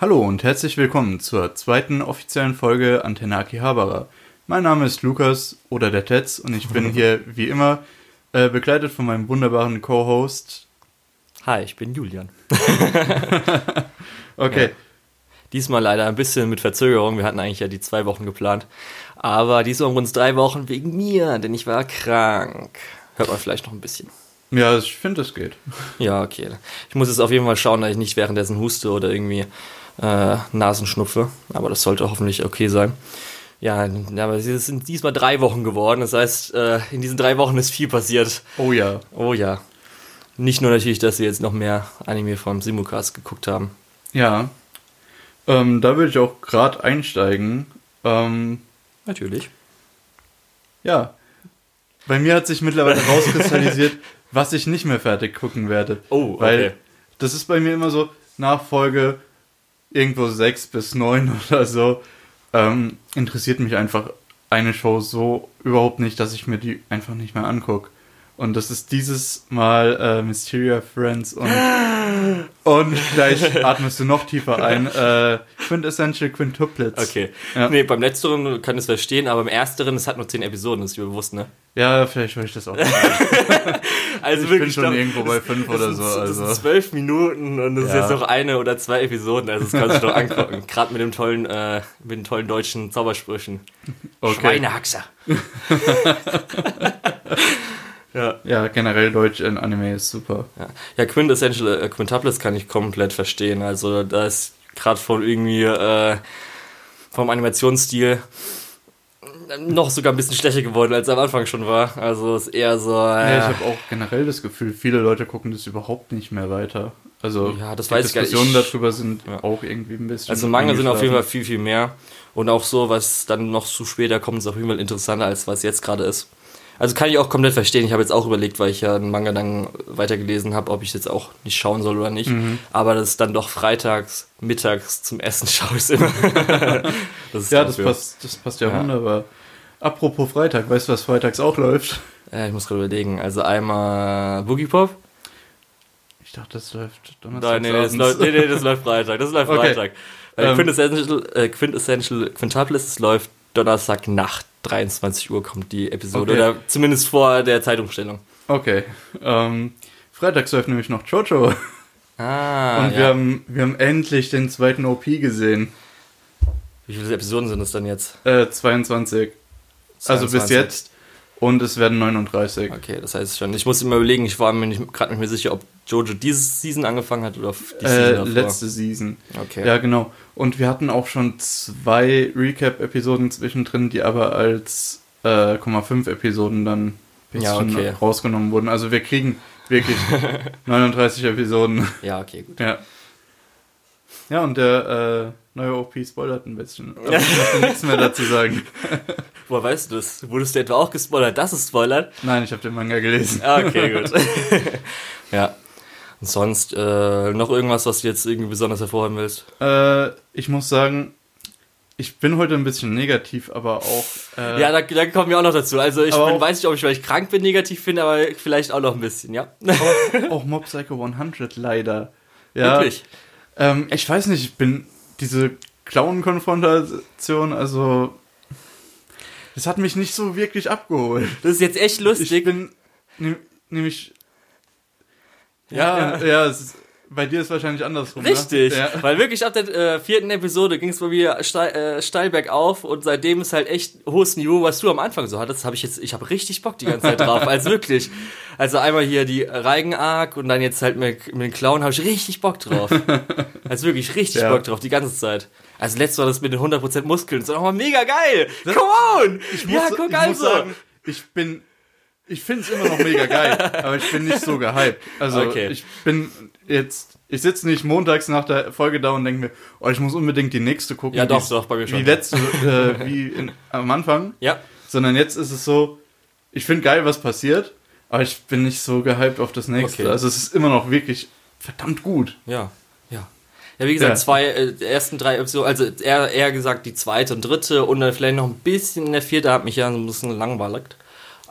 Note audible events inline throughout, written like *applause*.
Hallo und herzlich willkommen zur zweiten offiziellen Folge Antenne Akihabara. Mein Name ist Lukas oder der Tetz und ich bin *laughs* hier wie immer äh, begleitet von meinem wunderbaren Co-Host. Hi, ich bin Julian. *laughs* Okay, Ja. Diesmal leider ein bisschen mit Verzögerung. Wir hatten eigentlich ja die zwei Wochen geplant. Aber diesmal rund drei Wochen wegen mir, denn ich war krank. Hört man vielleicht noch ein bisschen. ja, ich finde, es geht. Ja, okay. Ich muss jetzt auf jeden Fall schauen, dass ich nicht währenddessen huste oder irgendwie äh, Nasenschnupfe. Aber das sollte hoffentlich okay sein. Ja, aber es sind diesmal drei Wochen geworden. Das heißt, äh, in diesen drei Wochen ist viel passiert. Oh ja. Oh ja. Nicht nur natürlich, dass wir jetzt noch mehr Anime vom Simulcast geguckt haben. Ja. Ähm, da würde ich auch gerade einsteigen. Ähm, Natürlich. ja. Bei mir hat sich mittlerweile rauskristallisiert, *laughs* was ich nicht mehr fertig gucken werde. Oh, okay. Weil das ist bei mir immer so, Nachfolge irgendwo sechs bis neun *laughs* oder so, ähm, interessiert mich einfach eine Show so überhaupt nicht, dass ich mir die einfach nicht mehr angucke. Und das ist dieses Mal äh, Mysteria Friends und, *gasps* und gleich atmest du noch tiefer ein. Äh, Quintessential Quintuplets. Okay. Ja. Nee, beim letzteren kann ich es verstehen, aber beim ersteren, es hat nur zehn Episoden, das ist mir bewusst, ne? Ja, vielleicht höre ich das auch. *laughs* Also Ich bin schon da- irgendwo bei fünf das oder so, Das also. sind zwölf Minuten und ist Ja. jetzt noch eine oder zwei Episoden, also das kannst du doch angucken. *laughs* Gerade mit dem tollen, äh, mit den tollen deutschen Zaubersprüchen. Okay. Schweinehaxer. *laughs* ja. Ja, generell Deutsch in Anime ist super. Ja, ja Quintessential äh, Quintuplets kann ich komplett verstehen. Also da ist gerade von irgendwie äh, vom Animationsstil noch sogar ein bisschen schlechter geworden, als er am Anfang schon war. Also ist eher so. Ja, Äh, ich habe auch generell das Gefühl, viele Leute gucken das überhaupt nicht mehr weiter. Also Ja, das die weiß ich gar nicht. Diskussionen Ich- darüber sind Ja. auch irgendwie ein bisschen. also Manga sind auf jeden Fall viel, viel mehr. Und auch so, was dann noch zu später kommt, ist auf jeden Fall interessanter, als was jetzt gerade ist. Also kann ich auch komplett verstehen. Ich habe jetzt auch überlegt, weil ich ja einen Manga dann weitergelesen habe, ob ich jetzt auch nicht schauen soll oder nicht. Mhm. Aber das ist dann doch freitags, mittags zum Essen *laughs* schaue ich es immer. *laughs* das ist Ja, das passt, das passt ja, Ja. wunderbar. Apropos Freitag, weißt du, was freitags auch läuft? Ja, ich muss gerade überlegen. Also einmal Boogie Pop. Ich dachte, das läuft Donnerstag. Nein, nee, das läuft, nee, nee, das läuft *laughs* Freitag. Das läuft Okay. Freitag. Weil Ähm. Quintessential, äh, Quintessential Quintuplets, das läuft Donnerstag Nacht. 23 Uhr kommt die Episode. Okay. Oder zumindest vor der Zeitumstellung. Okay. Ähm, freitags läuft nämlich noch Jojo. Ah, Und wir, haben, wir haben endlich den zweiten OP gesehen. Wie viele Episoden sind es dann jetzt? Äh, 22. Also bis 22. jetzt. Und es werden 39. Okay, das heißt schon. Ich muss immer überlegen, ich war mir gerade nicht mehr sicher, ob Jojo diese Season angefangen hat oder die Äh, Season davor. letzte Season. Okay. Ja, genau. Und wir hatten auch schon zwei Recap-Episoden zwischendrin, die aber als äh, 0,5 Episoden dann Ja, okay. rausgenommen wurden. Also wir kriegen wirklich *laughs* 39 Episoden. Ja, okay, gut. Ja. Ja, und der äh, neue OP spoilert ein bisschen. *laughs* Aber ich möchte nichts mehr dazu sagen. *laughs* Woher weißt du das? Wurdest du etwa auch gespoilert? Das ist spoilert? Nein, ich habe den Manga gelesen. Ah, Okay, gut. ja. Und sonst äh, noch irgendwas, was du jetzt irgendwie besonders hervorheben willst? Äh, ich muss sagen, ich bin heute ein bisschen negativ, aber auch. Äh, Ja, da, da kommen wir auch noch dazu. Also ich bin, auch- weiß nicht, ob ich vielleicht krank bin, negativ finde, aber vielleicht auch noch ein bisschen, ja. auch, auch Mob Psycho 100 leider. Ja, Wirklich. Ähm, ich weiß nicht, ich bin diese Clown-Konfrontation, also das hat mich nicht so wirklich abgeholt. Das ist jetzt echt Ich lustig. bin ne- nämlich ja, ja, es ist, bei dir ist wahrscheinlich andersrum. Richtig, Ne? Ja. weil wirklich ab der äh, vierten Episode ging es bei mir steil, äh, steil bergauf und seitdem ist halt echt hohes Niveau, was du am Anfang so hattest, habe ich jetzt, ich habe richtig Bock die ganze Zeit drauf, also wirklich. Also einmal hier die Reigen-Arc und dann jetzt halt mit, mit den Clown habe ich richtig Bock drauf. Also wirklich richtig Ja. Bock drauf, die ganze Zeit. Also letztes Mal das mit den 100% Muskeln, ist doch mal mega geil. Come on! Ich ja, muss, guck ich also. muss sagen, ich bin ich finde es immer noch mega geil, *laughs* aber ich bin nicht so gehypt. Also Okay. ich bin jetzt, ich sitze nicht montags nach der Folge da und denke mir, oh, ich muss unbedingt die nächste gucken. Ja, doch, wie- doch, bei mir schon. Wie letzte, äh, *laughs* wie in, am Anfang. ja, Sondern jetzt ist es so, ich finde geil, was passiert, aber ich bin nicht so gehypt auf das nächste. Okay. Also es ist immer noch wirklich verdammt gut. Ja, ja. Ja, wie gesagt, Ja. zwei, äh, die ersten drei Episoden, also eher, eher gesagt die zweite und dritte und dann vielleicht noch ein bisschen in der vierte hat mich ja so ein bisschen langweilig.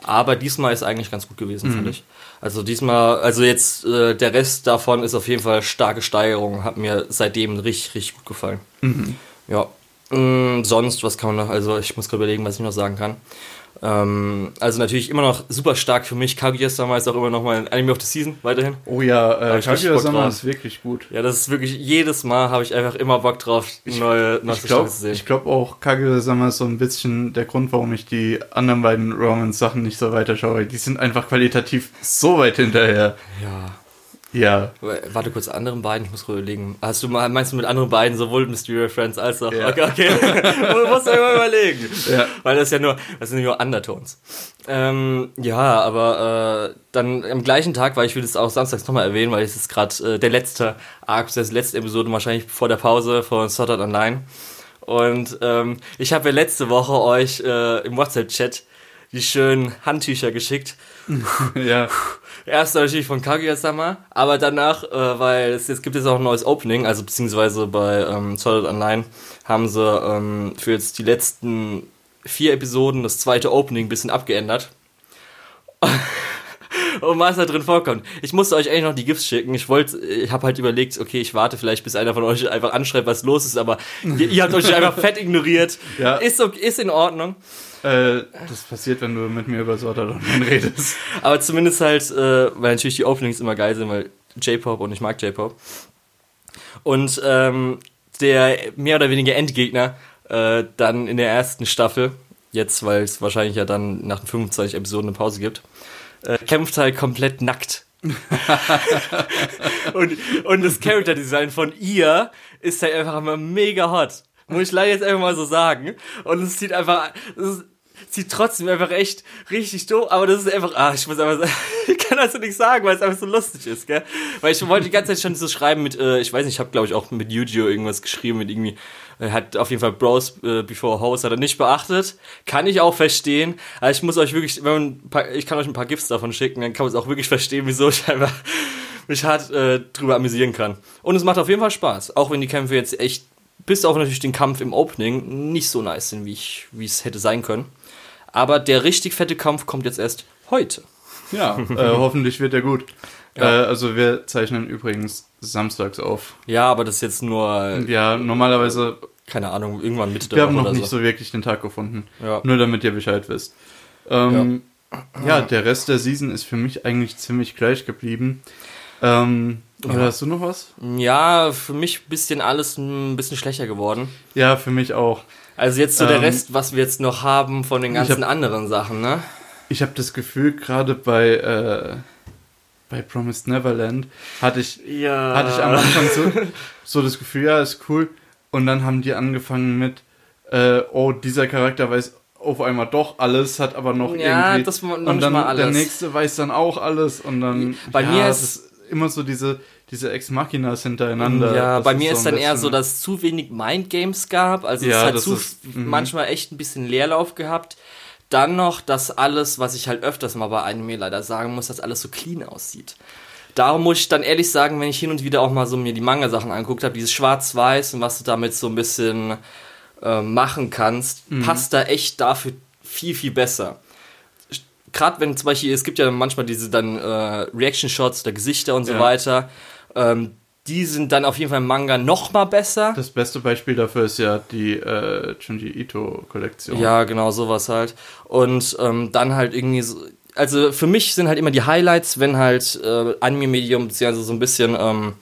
Aber diesmal ist eigentlich ganz gut gewesen, mhm. finde ich. Also diesmal, also jetzt äh, der Rest davon ist auf jeden Fall starke Steigerung, hat mir seitdem richtig, richtig gut gefallen. Mhm. Ja. Mhm, sonst, was kann man noch, also ich muss gerade überlegen, was ich noch sagen kann. Ähm, also natürlich immer noch super stark für mich. Kaguya-sama ist auch immer noch mein Anime of the Season weiterhin. Oh ja, äh, Kaguya-sama ist wirklich gut. Ja, das ist wirklich, jedes Mal habe ich einfach immer Bock drauf, neue, ich glaub, zu sehen. Ich glaube auch, Kaguya-sama ist so ein bisschen der Grund, warum ich die anderen beiden Romance-Sachen nicht so weiterschaue. Die sind einfach qualitativ so weit hinterher. Ja. Ja. Warte kurz, anderen beiden, ich muss überlegen. Hast du mal, meinst du mit anderen beiden sowohl Mysterio Friends als auch. Ja. Okay, okay. *laughs* du musst ja immer überlegen. Ja. Weil das ja nur, das sind nur Undertones. Ähm, ja, aber äh, dann am gleichen Tag, weil ich will das auch samstags nochmal erwähnen, weil es ist gerade äh, der letzte Arc, das letzte Episode wahrscheinlich vor der Pause von Sword Art Online. Und ähm, ich habe ja letzte Woche euch äh, im WhatsApp-Chat die schönen Handtücher geschickt. *laughs* ja. Erst natürlich von Kaguya-sama, aber danach, äh, weil es jetzt gibt es auch ein neues Opening, also beziehungsweise bei ähm, Solid Online haben sie ähm, für jetzt die letzten vier Episoden das zweite Opening ein bisschen abgeändert. *laughs* und was da drin vorkommt. Ich musste euch eigentlich noch die GIFs schicken. Ich wollte, ich habe halt überlegt, okay, ich warte vielleicht, bis einer von euch einfach anschreibt, was los ist, aber ihr, ihr habt euch einfach fett ignoriert. *laughs* Ja. Ist, ist in Ordnung. Äh, das passiert, wenn du mit mir über Online redest. Aber zumindest halt, äh, weil natürlich die Openings immer geil sind, weil J-Pop und ich mag J-Pop. Und ähm, der mehr oder weniger Endgegner äh, dann in der ersten Staffel, jetzt weil es wahrscheinlich ja dann nach den 25 Episoden eine Pause gibt, äh, kämpft halt komplett nackt. *laughs* und, und das Character Design von ihr ist halt einfach immer mega hot. Muss ich leider jetzt einfach mal so sagen. Und es sieht einfach, es sieht trotzdem einfach echt richtig doof, aber das ist einfach, ah, ich muss einfach sagen, *laughs* ich kann das so nicht sagen, weil es einfach so lustig ist, gell? Weil ich wollte die ganze Zeit schon so schreiben mit, äh, ich weiß nicht, ich habe glaube ich auch mit Yu-Gi-Oh! irgendwas geschrieben, mit irgendwie, er hat auf jeden Fall Bros äh, Before House hat er nicht beachtet. Kann ich auch verstehen. Aber ich muss euch wirklich, wenn man paar, ich kann euch ein paar GIFs davon schicken, dann kann man es auch wirklich verstehen, wieso ich einfach *laughs* mich hart äh, drüber amüsieren kann. Und es macht auf jeden Fall Spaß. Auch wenn die Kämpfe jetzt echt bis auf natürlich den Kampf im Opening nicht so nice sind, wie ich, wie es hätte sein können. Aber der richtig fette Kampf kommt jetzt erst heute. Ja, *laughs* äh, hoffentlich wird er gut. Ja. Äh, also wir zeichnen übrigens samstags auf. Ja, aber das ist jetzt nur. Ja, normalerweise. Keine Ahnung, irgendwann Mitte der Wir haben noch nicht so. so wirklich den Tag gefunden. Ja. Nur damit ihr Bescheid wisst. Ähm, ja. ja. der Rest der Season ist für mich eigentlich ziemlich gleich geblieben. Ähm, oder hast du noch was? Ja, für mich bisschen alles ein bisschen schlechter geworden. Ja, für mich auch. Also jetzt so ähm, der Rest, was wir jetzt noch haben von den ganzen hab, anderen Sachen, ne? Ich habe das Gefühl, gerade bei, äh, bei Promised Neverland hatte ich, ja. hatte ich am Anfang so, so das Gefühl, ja, ist cool. Und dann haben die angefangen mit, äh, oh, dieser Charakter weiß auf einmal doch alles, hat aber noch ja, irgendwie. Das noch und dann der nächste weiß dann auch alles und dann. Bei ja, mir ist immer so diese, diese Ex-Machinas hintereinander. Ja, bei mir ist so dann eher so, dass es zu wenig Mindgames gab. Also ja, es hat zu ist, mhm. manchmal echt ein bisschen Leerlauf gehabt. Dann noch, dass alles, was ich halt öfters mal bei Anime leider sagen muss, dass alles so clean aussieht. Darum muss ich dann ehrlich sagen, wenn ich hin und wieder auch mal so mir die Manga-Sachen angeguckt habe, dieses Schwarz-Weiß und was du damit so ein bisschen äh, machen kannst, mhm. passt da echt dafür viel, viel besser gerade wenn zum Beispiel, es gibt ja manchmal diese dann äh, Reaction-Shots der Gesichter und so ja. weiter, ähm, die sind dann auf jeden Fall im Manga noch mal besser. Das beste Beispiel dafür ist ja die äh, Junji Ito-Kollektion. Ja, genau, sowas halt. Und ähm, dann halt irgendwie so, also für mich sind halt immer die Highlights, wenn halt äh, Anime-Medium, beziehungsweise so ein bisschen, ähm,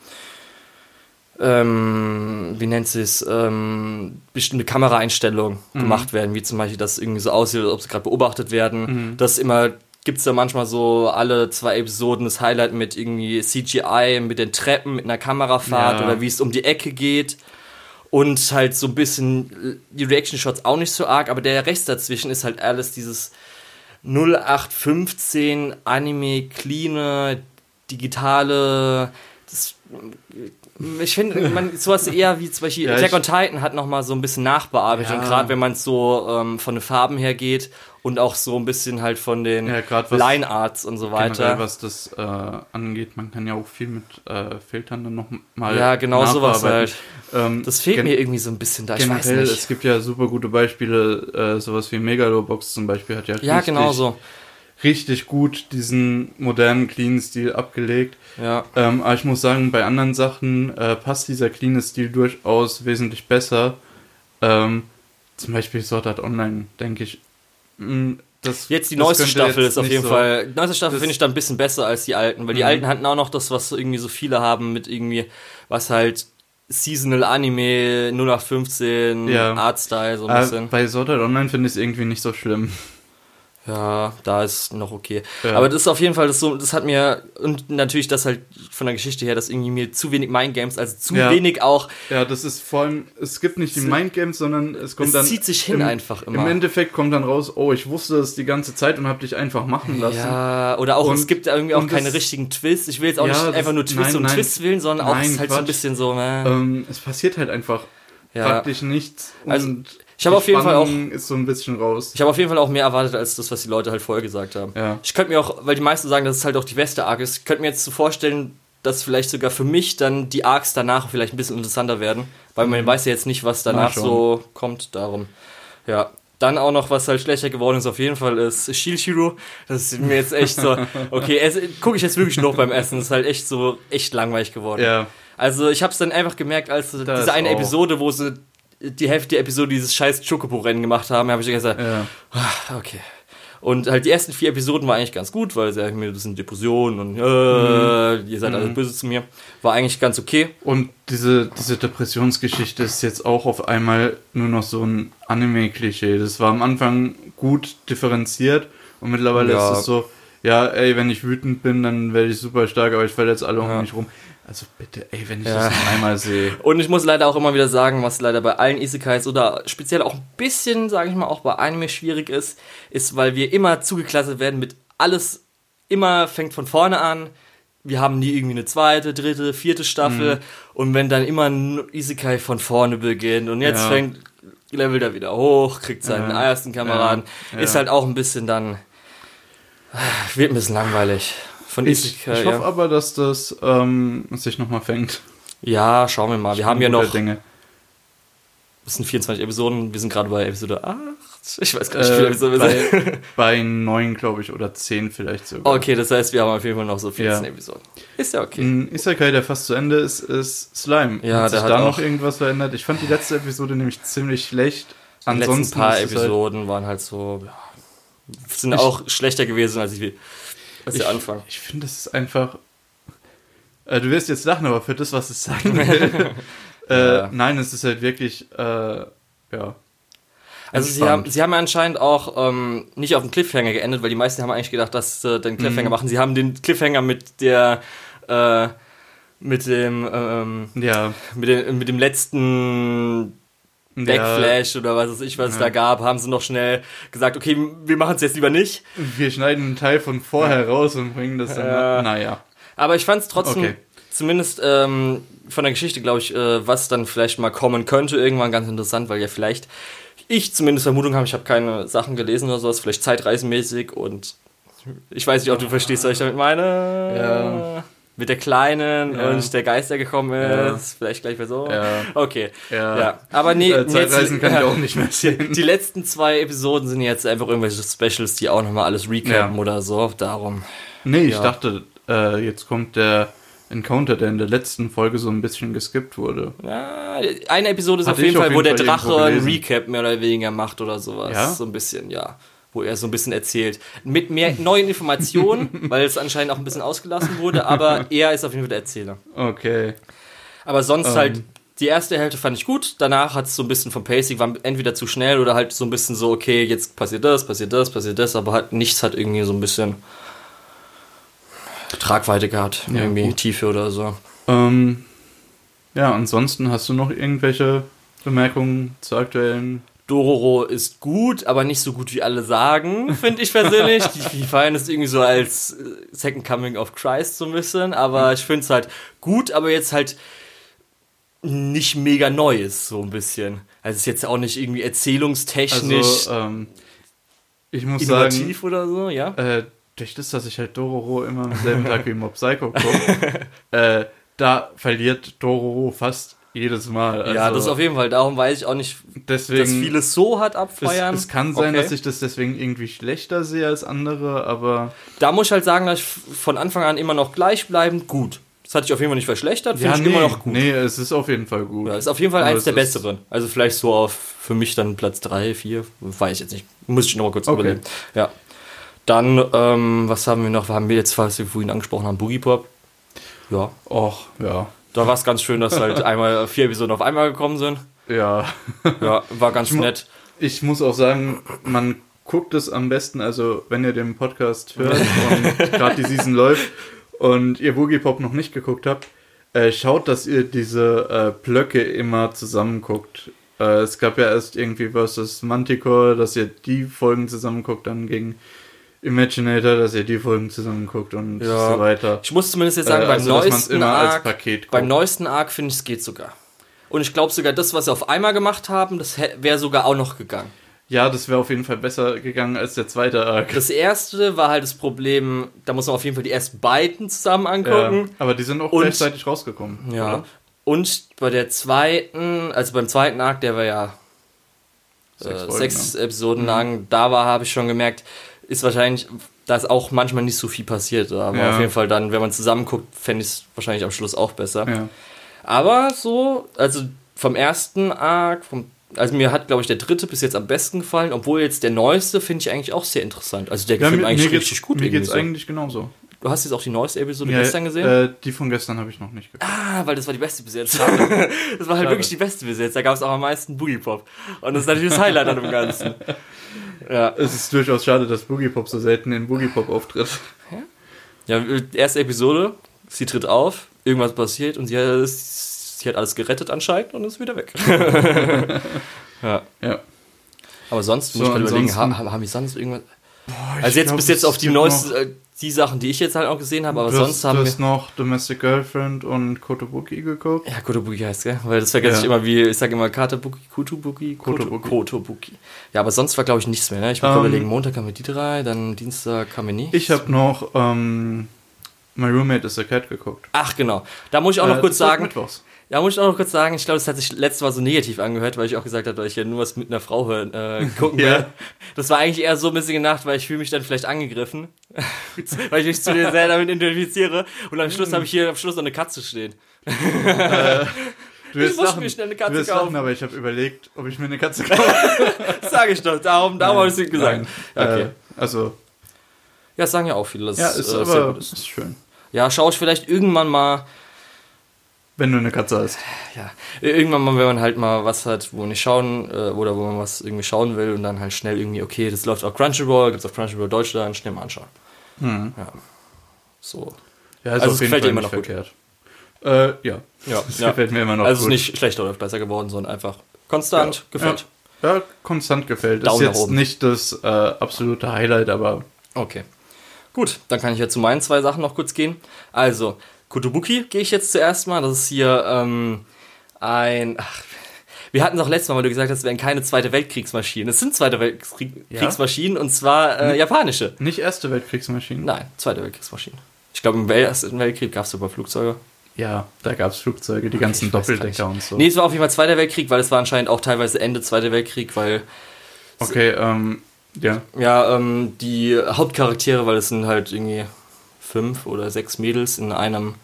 ähm, wie nennt sie es, ähm, bestimmte Kameraeinstellungen mhm. gemacht werden, wie zum Beispiel, dass irgendwie so aussieht, als ob sie gerade beobachtet werden. Mhm. Das immer gibt es da manchmal so alle zwei Episoden das Highlight mit irgendwie CGI, mit den Treppen, mit einer Kamerafahrt ja. oder wie es um die Ecke geht. Und halt so ein bisschen die Reaction-Shots auch nicht so arg, aber der Rest dazwischen ist halt alles dieses 0815 Anime, clean, digitale, das ich finde, man *laughs* sowas eher wie zum Beispiel ja, Attack on Titan hat nochmal so ein bisschen nachbearbeitet. Ja. Und gerade wenn man so ähm, von den Farben her geht und auch so ein bisschen halt von den ja, Line Arts und so weiter. Generell, was das äh, angeht, man kann ja auch viel mit äh, Filtern dann nochmal. Ja, genau sowas halt. Ähm, das fehlt mir irgendwie so ein bisschen da. Generell, ich weiß nicht. es gibt ja super gute Beispiele, äh, sowas wie Megalobox zum Beispiel hat ja. Ja, genau so richtig gut diesen modernen, cleanen Stil abgelegt. Ja. Ähm, aber ich muss sagen, bei anderen Sachen äh, passt dieser cleane Stil durchaus wesentlich besser. Ähm, zum Beispiel Sword Art Online, denke ich. Mh, Das, Jetzt die neueste Staffel ist auf jeden so- Fall. Die neueste Staffel finde ich dann ein bisschen besser als die alten, weil die Mhm. alten hatten auch noch das, was so irgendwie so viele haben mit irgendwie, was halt Seasonal Anime 0815 Ja. Artstyle so ein Äh, bisschen. bei Sword Art Online finde ich es irgendwie nicht so schlimm. Ja, da ist noch okay. Ja. Aber das ist auf jeden Fall das so, das hat mir und natürlich das halt von der Geschichte her, dass irgendwie mir zu wenig Mindgames, also zu Ja. wenig auch. Ja, das ist vor allem, es gibt nicht die Es- Mindgames, sondern es kommt Es dann. zieht sich hin im, einfach immer. Im Endeffekt kommt dann raus, oh, ich wusste das die ganze Zeit und habe dich einfach machen lassen. Ja, oder auch, Und- es gibt irgendwie auch und keine das- richtigen Twists. Ich will jetzt auch Ja, nicht das- einfach nur Twist nein, um nein. Twist willen, sondern auch Nein, es ist halt so ein Quatsch. bisschen so, ne? Ähm, es passiert halt einfach Ja. praktisch nichts. Also, und ich habe auf jeden Fall auch- ist so ein bisschen raus. Ich habe auf jeden Fall auch mehr erwartet als das, was die Leute halt vorher gesagt haben. Ja. Ich könnte mir auch, weil die meisten sagen, dass es halt auch die beste Arc ist, ich könnte mir jetzt so vorstellen, dass vielleicht sogar für mich dann die Arcs danach vielleicht ein bisschen interessanter werden, weil man weiß ja jetzt nicht, was danach so kommt, darum. Ja. Dann auch noch, was halt schlechter geworden ist, auf jeden Fall ist Shilshiro. Das ist mir jetzt echt so, *laughs* okay, gucke ich jetzt wirklich noch beim Essen. Das ist halt echt so, echt langweilig geworden. Ja. Also ich habe es dann einfach gemerkt, als Da diese eine auch- Episode, wo sie die Hälfte der Episode dieses scheiß Chocobo-Rennen gemacht haben, habe ich gesagt, Ja. ah, okay. Und halt die ersten vier Episoden waren eigentlich ganz gut, weil sie sagen mir, das sind Depressionen und äh, Mhm. ihr seid alle böse zu mir. War eigentlich ganz okay. Und diese, diese Depressionsgeschichte ist jetzt auch auf einmal nur noch so ein Anime-Klischee. Das war am Anfang gut differenziert und mittlerweile Ja. ist es so, ja, ey, wenn ich wütend bin, dann werde ich super stark, aber ich verletze alle um Ja. mich rum. Also bitte, ey, wenn ich Ja. das noch einmal sehe. *laughs* Und ich muss leider auch immer wieder sagen, was leider bei allen Isekais oder speziell auch ein bisschen, sage ich mal, auch bei Anime schwierig ist, ist, weil wir immer zugeklasselt werden mit alles, immer fängt von vorne an. Wir haben nie irgendwie eine zweite, dritte, vierte Staffel. Mhm. Und wenn dann immer ein Isekai von vorne beginnt und jetzt Ja. fängt Level da wieder hoch, kriegt seinen Ja. ersten Kameraden, ist halt auch ein bisschen dann, wird ein bisschen langweilig. Von Ich, Isekai, ich hoffe ja. aber, dass das ähm, sich nochmal fängt. ja, schauen wir mal. Wir haben ja noch Dinge. Das sind 24 Episoden. Wir sind gerade bei Episode 8. Ich weiß gar nicht, wie viele Äh, Episoden wir sind. bei, *laughs* bei neun, glaube ich, oder zehn vielleicht sogar. Okay, das heißt, wir haben auf jeden Fall noch so 14 Ja. Episoden. Ist ja okay. Ein Isekai, der fast zu Ende ist, ist Slime. Ja, hat der sich hat da noch irgendwas verändert? Ich fand die letzte Episode nämlich ziemlich schlecht. Die letzten Ansonsten paar es halt- Episoden waren halt so, ja, sind auch schlechter gewesen als, ich, als ich, der Anfang. Ich finde, das ist einfach. Äh, du wirst jetzt lachen, aber für das, was es sein *laughs* will. äh, Ja. Nein, es ist halt wirklich. Äh, ja. Also sie haben, sie haben ja anscheinend auch ähm, nicht auf dem Cliffhanger geendet, weil die meisten haben eigentlich gedacht, dass sie den Cliffhanger Mhm. machen. Sie haben den Cliffhanger mit der äh, mit dem ähm, Ja. mit dem, mit dem letzten Backflash oder was weiß ich, was es Ja. da gab, haben sie noch schnell gesagt, okay, wir machen es jetzt lieber nicht. Wir schneiden einen Teil von vorher raus und bringen das dann. Ja. Naja. Aber ich fand es trotzdem, Okay. zumindest ähm, von der Geschichte, glaube ich, äh, was dann vielleicht mal kommen könnte, irgendwann ganz interessant, weil ja vielleicht ich zumindest Vermutung habe, ich habe keine Sachen gelesen oder sowas, vielleicht zeitreisenmäßig und ich weiß nicht, ob du verstehst, was ich damit meine. Ja. Mit der Kleinen Ja. und der Geist, der gekommen Ja. ist, vielleicht gleich Person. Ja. Okay. Ja. Ja. Aber nee, Äh, Zeitreisen jetzt- kann ich ja. *laughs* auch nicht mehr sehen. Die letzten zwei Episoden sind jetzt einfach irgendwelche Specials, die auch nochmal alles recappen Ja. oder so. Darum. Nee, ich Ja. dachte, äh, jetzt kommt der Encounter, der in der letzten Folge so ein bisschen geskippt wurde. Ja, eine Episode ist Hatte auf jeden ich auf Fall, wo jeden der Fall Drache ein. Recap mehr oder weniger macht oder sowas. Ja? So ein bisschen, ja. Wo er so ein bisschen erzählt. Mit mehr *laughs* neuen Informationen, weil es anscheinend auch ein bisschen ausgelassen wurde, aber *laughs* er ist auf jeden Fall der Erzähler. Okay. Aber sonst Ähm. halt, die erste Hälfte fand ich gut, danach hat es so ein bisschen vom Pacing, war entweder zu schnell oder halt so ein bisschen so, okay, jetzt passiert das, passiert das, passiert das, aber halt nichts hat irgendwie so ein bisschen Tragweite gehabt, Ja, irgendwie gut. Tiefe oder so. Ähm, ja, ansonsten hast du noch irgendwelche Bemerkungen zur aktuellen? Dororo ist gut, aber nicht so gut wie alle sagen, finde ich persönlich. *laughs* Die, die feiern es irgendwie so als äh, Second Coming of Christ so ein bisschen, aber ich finde es halt gut, aber jetzt halt nicht mega Neues, so ein bisschen. Also es ist jetzt auch nicht irgendwie erzählungstechnisch Also, ähm, ich muss sagen, innovativ oder so, ja? äh, durch das, dass ich halt Dororo immer am selben *laughs* Tag wie Mob Psycho gucke, äh, da verliert Dororo fast jedes Mal. Also, ja, das auf jeden Fall. Darum weiß ich auch nicht, deswegen. dass viele so hart es, abfeiern. es kann sein, Okay. dass ich das deswegen irgendwie schlechter sehe als andere, aber Da muss ich halt sagen, dass ich von Anfang an immer noch gleichbleibend gut. Das hat sich auf jeden Fall nicht verschlechtert, finde ja, ich nee, immer noch gut. nee, es ist auf jeden Fall gut. Ja, ist auf jeden Fall Aber eins es der besseren. Also vielleicht so auf für mich dann Platz 3, 4, weiß ich jetzt nicht. Muss ich nochmal kurz Okay. überlegen. Ja. Dann, ähm, was haben wir noch? Haben wir jetzt, was wir vorhin angesprochen haben, Boogie Pop. Ja. Och, ja. Da war es ganz schön, dass halt *laughs* einmal vier Episoden auf einmal gekommen sind. Ja. Ja, war ganz mu- nett. Ich muss auch sagen, man guckt es am besten, also wenn ihr den Podcast hört *laughs* und gerade die Season läuft und ihr Boogie Pop noch nicht geguckt habt, äh, schaut, dass ihr diese äh, Blöcke immer zusammen guckt. Äh, es gab ja erst irgendwie versus Manticore, dass ihr die Folgen zusammen guckt, dann gegen Imaginator, dass ihr die Folgen zusammen guckt und Ja. so weiter. Ich muss zumindest jetzt sagen, Äh, beim also, neuesten Arc, beim neuesten Arc finde ich, es geht sogar. Und ich glaube sogar, das, was sie auf einmal gemacht haben, das wäre sogar auch noch gegangen. Ja, das wäre auf jeden Fall besser gegangen als der zweite Arc. Das erste war halt das Problem, da muss man auf jeden Fall die ersten beiden zusammen Ja, angucken. aber die sind auch Und- gleichzeitig rausgekommen. Ja. oder? Und bei der zweiten, also beim zweiten Arc, der war ja Sechs äh, sechs? Episoden lang, da war, habe ich schon gemerkt, ist wahrscheinlich, da ist auch manchmal nicht so viel passiert. Aber Ja. auf jeden Fall dann, wenn man zusammen guckt, fände ich es wahrscheinlich am Schluss auch besser. Ja. Aber so, also vom ersten Arc, vom, also mir hat, glaube ich, der dritte bis jetzt am besten gefallen, obwohl jetzt der neueste finde ich eigentlich auch sehr interessant. Also der Ja, gefällt mir, eigentlich richtig gut. Mir geht's so. eigentlich genauso. Du hast jetzt auch die neueste Episode Ja, gestern gesehen? Äh, die von gestern habe ich noch nicht geguckt. Ah, weil das war die beste bis jetzt. *laughs* das war halt Schade. wirklich die beste bis jetzt. Da gab es auch am meisten Boogie Pop. Und das ist natürlich das Highlight an dem Ganzen. Ja. Es ist durchaus schade, dass Boogie Pop so selten in Boogie Pop auftritt. ja, erste Episode, sie tritt auf, irgendwas passiert und sie hat, sie hat alles gerettet anscheinend und ist wieder weg. *laughs* ja. Ja. Aber sonst So, muss ich gerade überlegen, haben, haben wir sonst irgendwas. ich Also jetzt glaub, bis jetzt auf die noch- äh, die Sachen, die ich jetzt halt auch gesehen habe, aber du sonst hast, haben du wir. hast noch Domestic Girlfriend und Kotobuki geguckt. Ja, Kotobuki heißt, gell? Weil das vergesse Ja. ich immer, wie, ich sage immer Katabuki, Kotobuki, Koto- Kotobuki. Kotobuki. Ja, aber sonst war, glaube ich, nichts mehr, ne? Ich muss Ähm, überlegen, Montag haben wir die drei, dann Dienstag haben wir nichts. Ich habe noch ähm, My Roommate is a Cat geguckt. Ach, genau. Da muss ich auch noch Äh, kurz das läuft sagen, Mittwochs. Ja, muss ich auch noch kurz sagen, ich glaube, das hat sich letztes Mal so negativ angehört, weil ich auch gesagt habe, dass ich ja nur was mit einer Frau hören, äh, gucken *laughs* Ja. will. Das war eigentlich eher so ein bisschen gedacht, weil ich fühle mich dann vielleicht angegriffen, *laughs* weil ich mich zu dir sehr damit identifiziere und am Schluss habe ich hier am Schluss noch eine Katze stehen. *laughs* Du Ich wirst lachen, mir schnell eine du Katze wirst kaufen. lachen, aber ich habe überlegt, ob ich mir eine Katze kaufe. Das sage ich doch, darum, darum habe ich es gesagt. Nein. Okay. Äh, also, Ja, das sagen ja auch viele, dass ja, ist äh, aber ist schön. Ja, schaue ich vielleicht irgendwann mal, Wenn du eine Katze hast. ja, irgendwann mal, wenn man halt mal was hat, wo nicht schauen, äh, oder wo man was irgendwie schauen will und dann halt schnell irgendwie, okay, das läuft auf Crunchyroll, gibt's auf Crunchyroll Deutschland, schnell mal anschauen. Hm. Ja. So. Ja, ist Also auf es gefällt dir immer nicht noch gut. verkehrt. Äh, ja. Ja, *laughs* Das ja. gefällt mir immer noch Also gut. nicht schlechter oder besser geworden, sondern einfach konstant Ja. gefällt. Ja. ja, konstant gefällt. Daumen ist jetzt oben. nicht das äh, absolute Highlight, aber Okay. Gut, dann kann ich ja zu meinen zwei Sachen noch kurz gehen. Also, Kotobuki gehe ich jetzt zuerst mal. Das ist hier ähm, ein. Ach, wir hatten es auch letztes Mal, weil du gesagt hast, es wären keine Zweite Weltkriegsmaschinen. Es sind Zweite Weltkriegsmaschinen und zwar äh, japanische. nicht erste Weltkriegsmaschinen. Nein, Zweite Weltkriegsmaschinen. Ich glaube, im Ersten Weltkrieg gab es sogar Flugzeuge. Ja, da gab es Flugzeuge, die ganzen Doppeldecker und so. Nee, es war auf jeden Fall Zweiter Weltkrieg, weil es war anscheinend auch teilweise Ende Zweiter Weltkrieg, weil Okay, ähm, ja. Ja, ähm, die Hauptcharaktere, weil es sind halt irgendwie fünf oder sechs Mädels in einem.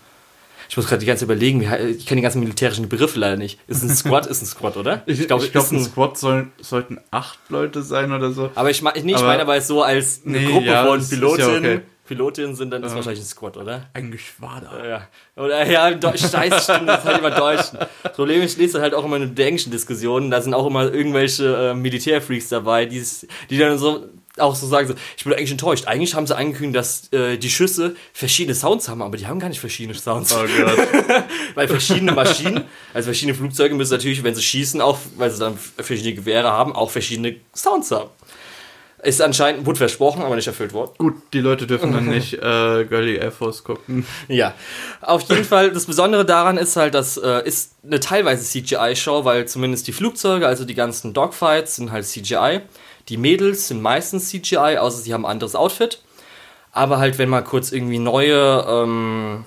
Ich muss gerade die ganze überlegen, ich kenne die ganzen militärischen Begriffe leider nicht. Ist ein *laughs* Squad, ist ein Squad, oder? Ich, ich glaub, glaube, ist ein Squad soll, sollten acht Leute sein oder so. Aber ich, nee, ich Aber- meine aber so als eine Nee, Gruppe ja, von ist ja Pilotinnen. okay. Pilotinnen sind, dann ist Ähm. wahrscheinlich ein Squad, oder? Ein Geschwader. Ja. Oder ja, scheiße, stimmt, das ist halt immer Deutsch. Das Problem ist, ich lese halt auch immer in den englischen Diskussionen, da sind auch immer irgendwelche äh, Militärfreaks dabei, die dann so auch so sagen, so, ich bin eigentlich enttäuscht. Eigentlich haben sie angekündigt, dass äh, die Schüsse verschiedene Sounds haben, aber die haben gar nicht verschiedene Sounds. Oh Gott. *laughs* Weil verschiedene Maschinen, also verschiedene Flugzeuge müssen natürlich, wenn sie schießen, auch, weil sie dann verschiedene Gewehre haben, auch verschiedene Sounds haben. Ist anscheinend, wurde versprochen, aber nicht erfüllt worden. Gut, die Leute dürfen dann nicht *laughs* äh, Girly Air Force gucken. Ja, auf jeden Fall, das Besondere daran ist halt, das äh, ist eine teilweise CGI-Show, weil zumindest die Flugzeuge, also die ganzen Dogfights sind halt CGI. Die Mädels sind meistens CGI, außer sie haben ein anderes Outfit. Aber halt, wenn mal kurz irgendwie neue, ähm,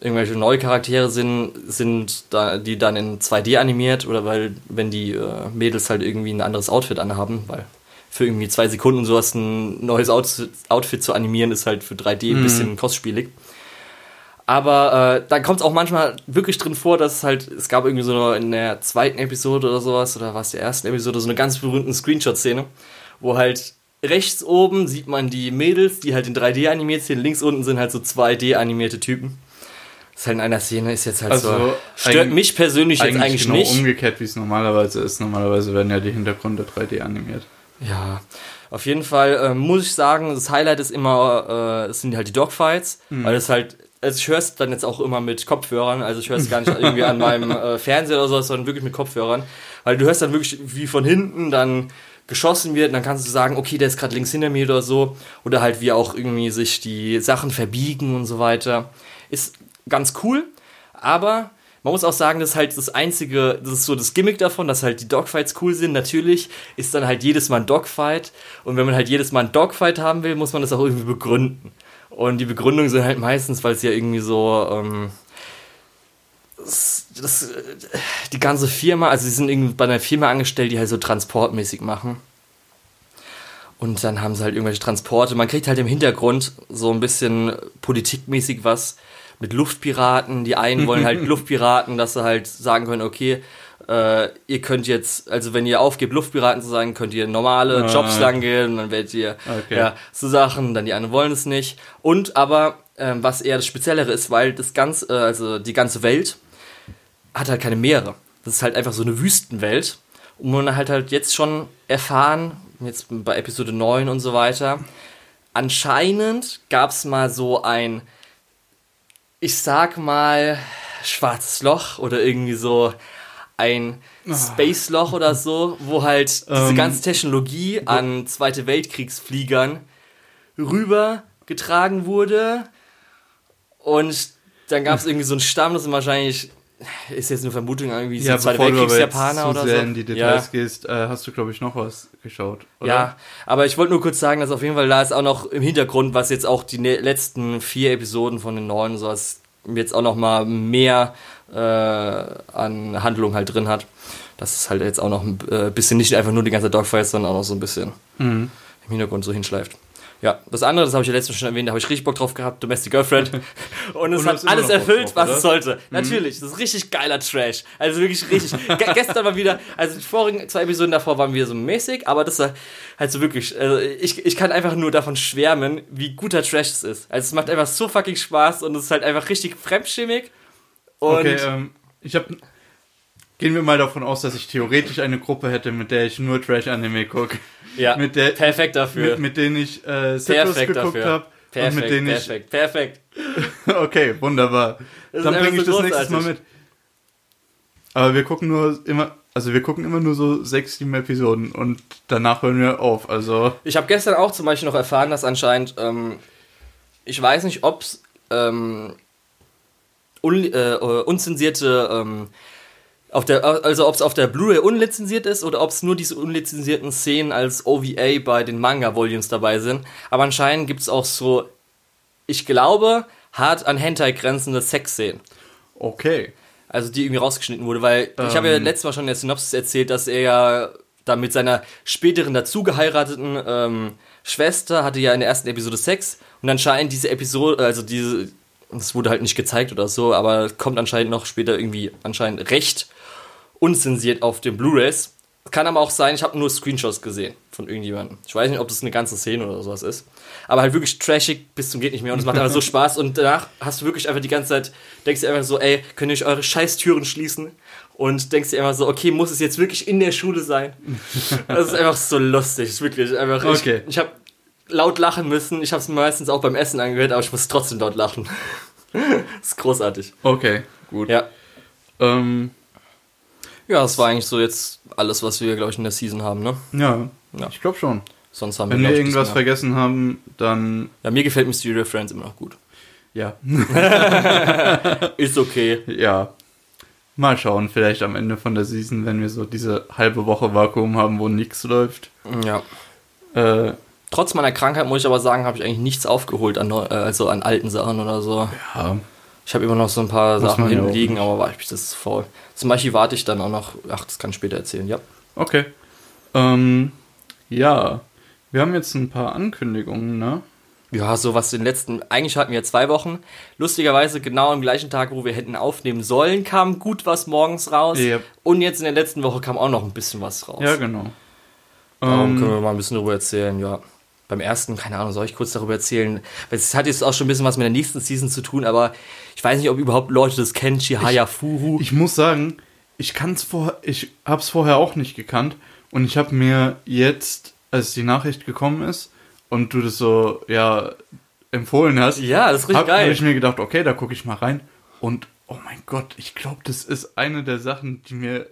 irgendwelche neue Charaktere sind, sind da, die dann in 2D animiert oder weil, wenn die äh, Mädels halt irgendwie ein anderes Outfit anhaben, weil für irgendwie zwei Sekunden sowas ein neues Outfit, Outfit zu animieren ist halt für 3D ein bisschen kostspielig. Aber äh, dann kommt es auch manchmal wirklich drin vor, dass es halt, es gab irgendwie so in der zweiten Episode oder sowas, oder war es der ersten Episode, so eine ganz berühmte Screenshot-Szene, wo halt rechts oben sieht man die Mädels, die halt in 3D animiert sind, links unten sind halt so 2D animierte Typen. Das ist halt in einer Szene, ist jetzt halt Also, so. Stört eigentlich- mich persönlich jetzt eigentlich genau nicht. umgekehrt, wie es normalerweise ist. Normalerweise werden ja die Hintergründe 3D animiert. Ja, auf jeden Fall äh, muss ich sagen, das Highlight ist immer, äh, es sind halt die Dogfights, weil es halt, also ich höre es dann jetzt auch immer mit Kopfhörern, also ich höre es gar nicht irgendwie an meinem *laughs* äh, Fernseher oder so, sondern wirklich mit Kopfhörern, weil du hörst dann wirklich, wie von hinten dann geschossen wird und dann kannst du sagen, okay, der ist gerade links hinter mir oder so, oder halt wie auch irgendwie sich die Sachen verbiegen und so weiter. Ist ganz cool, aber man muss auch sagen, das ist halt das einzige, das ist so das Gimmick davon, dass halt die Dogfights cool sind. Natürlich ist dann halt jedes Mal ein Dogfight. Und wenn man halt jedes Mal ein Dogfight haben will, muss man das auch irgendwie begründen. Und die Begründungen sind halt meistens, weil es ja irgendwie so, ähm, das, das, äh, die ganze Firma, also sie sind irgendwie bei einer Firma angestellt, die halt so transportmäßig machen. Und dann haben sie halt irgendwelche Transporte. Man kriegt halt im Hintergrund so ein bisschen politikmäßig was mit Luftpiraten. Die einen wollen halt *laughs* Luftpiraten, dass sie halt sagen können, okay, äh, ihr könnt jetzt, also wenn ihr aufgebt, Luftpiraten zu sein, könnt ihr normale Ah. Jobs lang gehen dann werdet ihr Okay. ja, so Sachen, dann die anderen wollen es nicht. Und aber, ähm, was eher das Speziellere ist, weil das ganze, äh, also die ganze Welt hat halt keine Meere. Das ist halt einfach so eine Wüstenwelt. Und man hat halt jetzt schon erfahren, jetzt bei Episode 9 und so weiter, anscheinend gab es mal so ein, ich sag mal, schwarzes Loch oder irgendwie so ein Space Loch oder so, wo halt diese Ähm, ganze Technologie an Zweite Weltkriegsfliegern rübergetragen wurde. Und dann gab es irgendwie so einen Stamm, das sind wahrscheinlich, ist jetzt eine Vermutung, irgendwie so Ja, Zweite aber jetzt Weltkriegsjapaner zu oder sehr so. in die ja. Details gehst, äh, hast du, glaube ich, noch was geschaut, oder? Ja, aber ich wollte nur kurz sagen, dass auf jeden Fall da ist auch noch im Hintergrund, was jetzt auch die ne letzten vier Episoden von den neuen, so was jetzt auch noch mal mehr äh, an Handlung halt drin hat. Dass es halt jetzt auch noch ein äh, bisschen nicht einfach nur die ganze Dogfight, sondern auch noch so ein bisschen Mhm. im Hintergrund so hinschleift. Ja, das andere, das habe ich ja letztens schon erwähnt, da habe ich richtig Bock drauf gehabt, Domestic Girlfriend. *laughs* Und es Und hat alles erfüllt, drauf, was es sollte. Natürlich, das ist richtig geiler Trash. Also wirklich richtig. Ge *laughs* gestern war wieder, also die vorigen zwei Episoden davor waren wieder so mäßig, aber das war halt so wirklich, also ich, ich kann einfach nur davon schwärmen, wie guter Trash es ist. Also es macht einfach so fucking Spaß und es ist halt einfach richtig fremdschämig. Und Okay, ähm, ich habe. Gehen wir mal davon aus, dass ich theoretisch eine Gruppe hätte, mit der ich nur Trash-Anime gucke. ja, mit der- perfekt dafür. Mit, mit denen ich äh, Citrus perfekt geguckt habe. Perfekt, mit denen perfekt, perfekt. ich. *laughs* Okay, wunderbar. Das Dann bringe ich so das nächstes Mal mit. Aber wir gucken nur immer. Also wir gucken immer nur so sechs, sieben Episoden und danach hören wir auf. Also. Ich habe gestern auch zum Beispiel noch erfahren, dass anscheinend, ähm, ich weiß nicht, ob es ähm, un, äh, äh, unzensierte, ähm, auf der, also ob es auf der Blu-ray unlizenziert ist oder ob es nur diese unlizenzierten Szenen als OVA bei den Manga-Volumes dabei sind. Aber anscheinend gibt es auch so, ich glaube, hart an Hentai grenzende Sexszenen. Okay. Also die irgendwie rausgeschnitten wurde, weil ich habe ja Ähm. letztes Mal schon in der Synopsis erzählt, dass er ja da mit seiner späteren dazu geheirateten ähm, Schwester hatte ja in der ersten Episode Sex und anscheinend diese Episode, also diese, es wurde halt nicht gezeigt oder so, aber kommt anscheinend noch später irgendwie anscheinend recht unzensiert auf den Blu-rays. Kann aber auch sein, ich habe nur Screenshots gesehen von irgendjemandem. Ich weiß nicht, ob das eine ganze Szene oder sowas ist. Aber halt wirklich trashig bis zum geht nicht mehr und es macht einfach so *laughs* Spaß und danach hast du wirklich einfach die ganze Zeit, denkst dir einfach so, ey, könnt ihr euch eure Scheißtüren schließen? Und denkst dir einfach so, okay, muss es jetzt wirklich in der Schule sein? *laughs* Das ist einfach so lustig, ist wirklich einfach. Okay. Ich, ich habe laut lachen müssen. Ich habe es meistens auch beim Essen angehört, aber ich muss trotzdem laut lachen. das *laughs* ist großartig. Okay, gut. Ja. Ähm, Ja, das war eigentlich so jetzt alles, was wir, glaube ich, in der Season haben, ne? ja, Ja. ich glaube schon. Sonst haben Wenn wir, wir irgendwas vergessen haben, dann Ja, mir gefällt Mysterio Friends immer noch gut. ja. *laughs* Ist okay. ja. Mal schauen, vielleicht am Ende von der Season, wenn wir so diese halbe Woche Vakuum haben, wo nichts läuft. Ja. Äh, Trotz meiner Krankheit muss ich aber sagen, habe ich eigentlich nichts aufgeholt an, äh, also an alten Sachen oder so. ja. Ich habe immer noch so ein paar Sachen hinten liegen, aber war ich das ist faul. Zum Beispiel warte ich dann auch noch. Ach, das kann ich später erzählen, ja. Okay. Ähm, ja. Wir haben jetzt ein paar Ankündigungen, ne? Ja, so was in den letzten, eigentlich hatten wir zwei Wochen. Lustigerweise genau am gleichen Tag, wo wir hätten aufnehmen sollen, kam gut was morgens raus. Yep. Und jetzt in der letzten Woche kam auch noch ein bisschen was raus. Ja, genau. Darum Ähm, können wir mal ein bisschen darüber erzählen, ja. Beim ersten, keine Ahnung, soll ich kurz darüber erzählen? Weil Es hat jetzt auch schon ein bisschen was mit der nächsten Season zu tun, aber ich weiß nicht, ob überhaupt Leute das kennen, Chihaya Furu. Ich muss sagen, ich kann's vor, ich hab's vorher auch nicht gekannt und ich habe mir jetzt, als die Nachricht gekommen ist und du das so ja empfohlen hast, Ja, das ist richtig hab, geil. habe ich mir gedacht, okay, da gucke ich mal rein und oh mein Gott, ich glaube, das ist eine der Sachen, die mir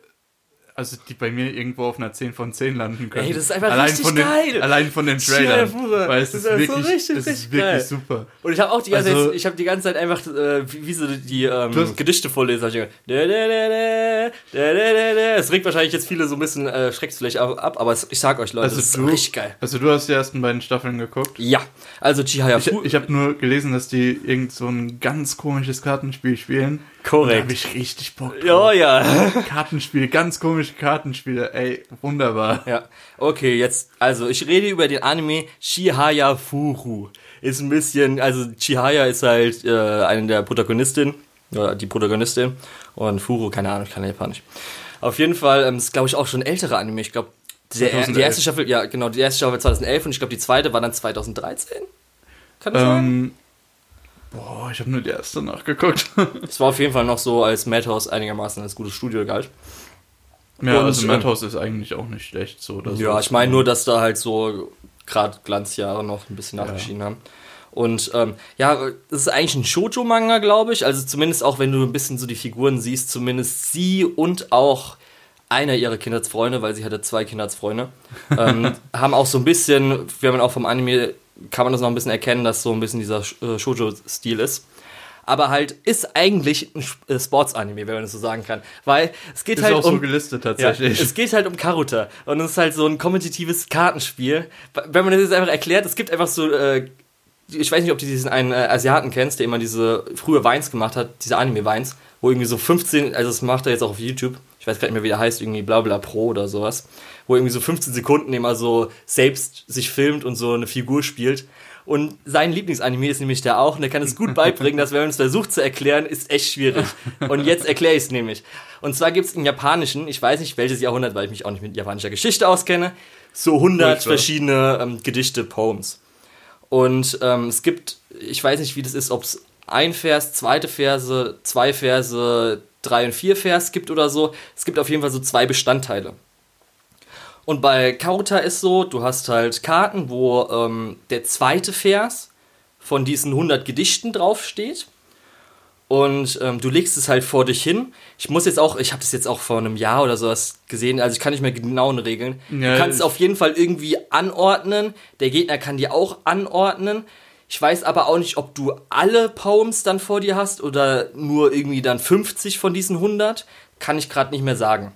also die bei mir irgendwo auf einer 10 von 10 landen können. Ey, das ist einfach allein richtig von geil. Allein von dem Trailer. Weil es das ist, ist wirklich, so richtig, das ist wirklich geil. super. Und ich habe auch die ganze also, Zeit, ich hab die ganze Zeit einfach äh, wie, wie so die ähm, Gedichte vorlesen. Ich es regt wahrscheinlich jetzt viele so ein bisschen äh, schreckt vielleicht ab, aber es, ich sag euch Leute, also das ist du, richtig geil. Also du hast die ersten beiden Staffeln geguckt? Ja. Also Chihaya Ich, ich habe nur gelesen, dass die irgend so ein ganz komisches Kartenspiel spielen Korrekt. Da habe ich richtig Bock Ja, drauf. ja. *laughs* Kartenspiele, ganz komische Kartenspiele. Ey, wunderbar. Ja, okay, jetzt, also ich rede über den Anime Chihaya Furu. Ist ein bisschen, also Chihaya ist halt äh, eine der Protagonistinnen, oder die Protagonistin, und Furu, keine Ahnung, ich kann Japanisch. Auf jeden Fall ähm, ist, glaube ich, auch schon ein älterer Anime. Ich glaube, die 2011. erste Staffel, ja, genau, die erste Staffel war 2011 und ich glaube, die zweite war dann 2013. Kann das sein? Boah, ich habe nur die erste nachgeguckt. *laughs* Es war auf jeden Fall noch so, als Madhouse einigermaßen als gutes Studio galt. ja, Und, also ähm, Madhouse ist eigentlich auch nicht schlecht so oder so. Ja, ich meine nur, dass da halt so gerade Glanzjahre noch ein bisschen nachgeschieden haben. Und ähm, ja, das ist eigentlich ein Shoujo-Manga, glaube ich. Also zumindest auch, wenn du ein bisschen so die Figuren siehst, zumindest sie und auch einer ihrer Kindheitsfreunde, weil sie hatte zwei Kindheitsfreunde, ähm, *laughs* haben auch so ein bisschen, wenn man auch vom Anime, kann man das noch ein bisschen erkennen, dass so ein bisschen dieser äh, Shoujo-Stil ist. Aber halt ist eigentlich ein äh, Sports-Anime, wenn man das so sagen kann. Weil es geht ist halt auch um... so gelistet Ja, tatsächlich. es geht halt um Karuta und es ist halt so ein kompetitives Kartenspiel. Wenn man das jetzt einfach erklärt, es gibt einfach so, äh, ich weiß nicht, ob du diesen einen äh, Asiaten kennst, der immer diese frühe Weins gemacht hat, diese Anime-Weins, wo irgendwie so 15, also das macht er jetzt auch auf YouTube, ich weiß gar nicht mehr, wie der heißt, irgendwie Blabla Pro oder sowas, wo irgendwie so 15 Sekunden immer so selbst sich filmt und so eine Figur spielt. Und sein Lieblingsanime ist nämlich der auch und er kann es gut *laughs* beibringen, dass wenn man es versucht zu erklären, ist echt schwierig. Und jetzt erkläre ich es nämlich. Und zwar gibt es im Japanischen, ich weiß nicht welches Jahrhundert, weil ich mich auch nicht mit japanischer Geschichte auskenne, so 100 Furchtbar. verschiedene ähm, Gedichte, Poems. Und ähm, es gibt, ich weiß nicht, wie das ist, ob es ein Vers, zweite Verse, zwei Verse, drei und vier Vers gibt oder so. Es gibt auf jeden Fall so zwei Bestandteile. Und bei Karuta ist so, du hast halt Karten, wo ähm, der zweite Vers von diesen 100 Gedichten draufsteht. Und ähm, du legst es halt vor dich hin. Ich muss jetzt auch, ich habe das jetzt auch vor einem Jahr oder sowas gesehen, also ich kann nicht mehr genauen Regeln. Ja, du kannst es auf jeden Fall irgendwie anordnen. Der Gegner kann dir auch anordnen. Ich weiß aber auch nicht, ob du alle Poems dann vor dir hast oder nur irgendwie dann 50 von diesen 100. Kann ich gerade nicht mehr sagen.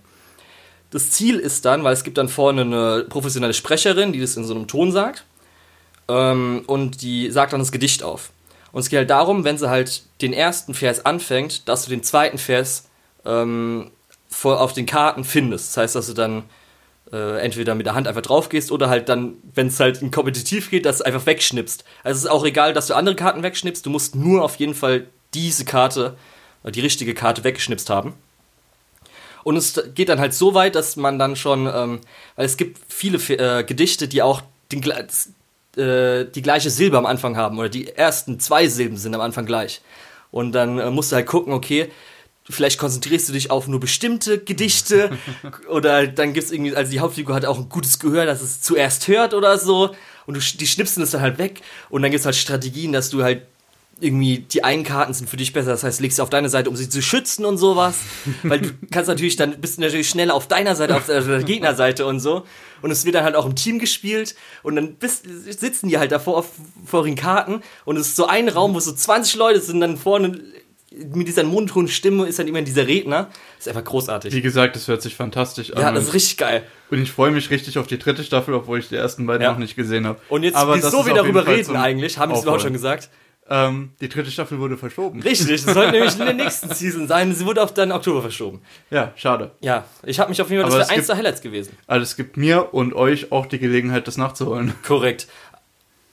Das Ziel ist dann, weil es gibt dann vorne eine professionelle Sprecherin, die das in so einem Ton sagt. Ähm, und die sagt dann das Gedicht auf. Und es geht halt darum, wenn sie halt den ersten Vers anfängt, dass du den zweiten Vers ähm, vor, auf den Karten findest. Das heißt, dass du dann äh, entweder mit der Hand einfach drauf gehst oder halt dann, wenn es halt in kompetitiv geht, dass du einfach wegschnippst. Also es ist auch egal, dass du andere Karten wegschnippst, du musst nur auf jeden Fall diese Karte, äh, die richtige Karte weggeschnipst haben. Und es geht dann halt so weit, dass man dann schon, ähm, weil es gibt viele äh, Gedichte, die auch den, äh, die gleiche Silbe am Anfang haben oder die ersten zwei Silben sind am Anfang gleich. Und dann äh, musst du halt gucken, okay, vielleicht konzentrierst du dich auf nur bestimmte Gedichte *laughs* oder dann gibt's irgendwie, also die Hauptfigur hat auch ein gutes Gehör, dass es zuerst hört oder so und du, die schnipsen es dann halt weg und dann gibt's halt Strategien, dass du halt irgendwie die einen Karten sind für dich besser, das heißt, legst sie auf deine Seite, um sie zu schützen und sowas, *laughs* weil du kannst natürlich dann bist du natürlich schneller auf deiner Seite, auf der, Gegnerseite und so und es wird dann halt auch im Team gespielt und dann bist, sitzen die halt davor auf vorigen Karten und es ist so ein Raum, wo so 20 Leute sind, dann vorne mit dieser monotonen Stimme ist dann immer dieser Redner, ist einfach großartig. Wie gesagt, das hört sich fantastisch an. Ja, das ist richtig geil. und ich freue mich richtig auf die dritte Staffel, obwohl ich die ersten beiden Ja. noch nicht gesehen habe. Und jetzt, Aber wieso wir darüber reden eigentlich, haben sie überhaupt schon gesagt. Ähm, die dritte Staffel wurde verschoben. Richtig, das sollte *laughs* nämlich in der nächsten Season sein. Sie wurde auf dann Oktober verschoben. Ja, schade. Ja, ich habe mich auf jeden Fall, das wäre eins der Highlights gewesen. Also es gibt mir und euch auch die Gelegenheit, das nachzuholen. Korrekt.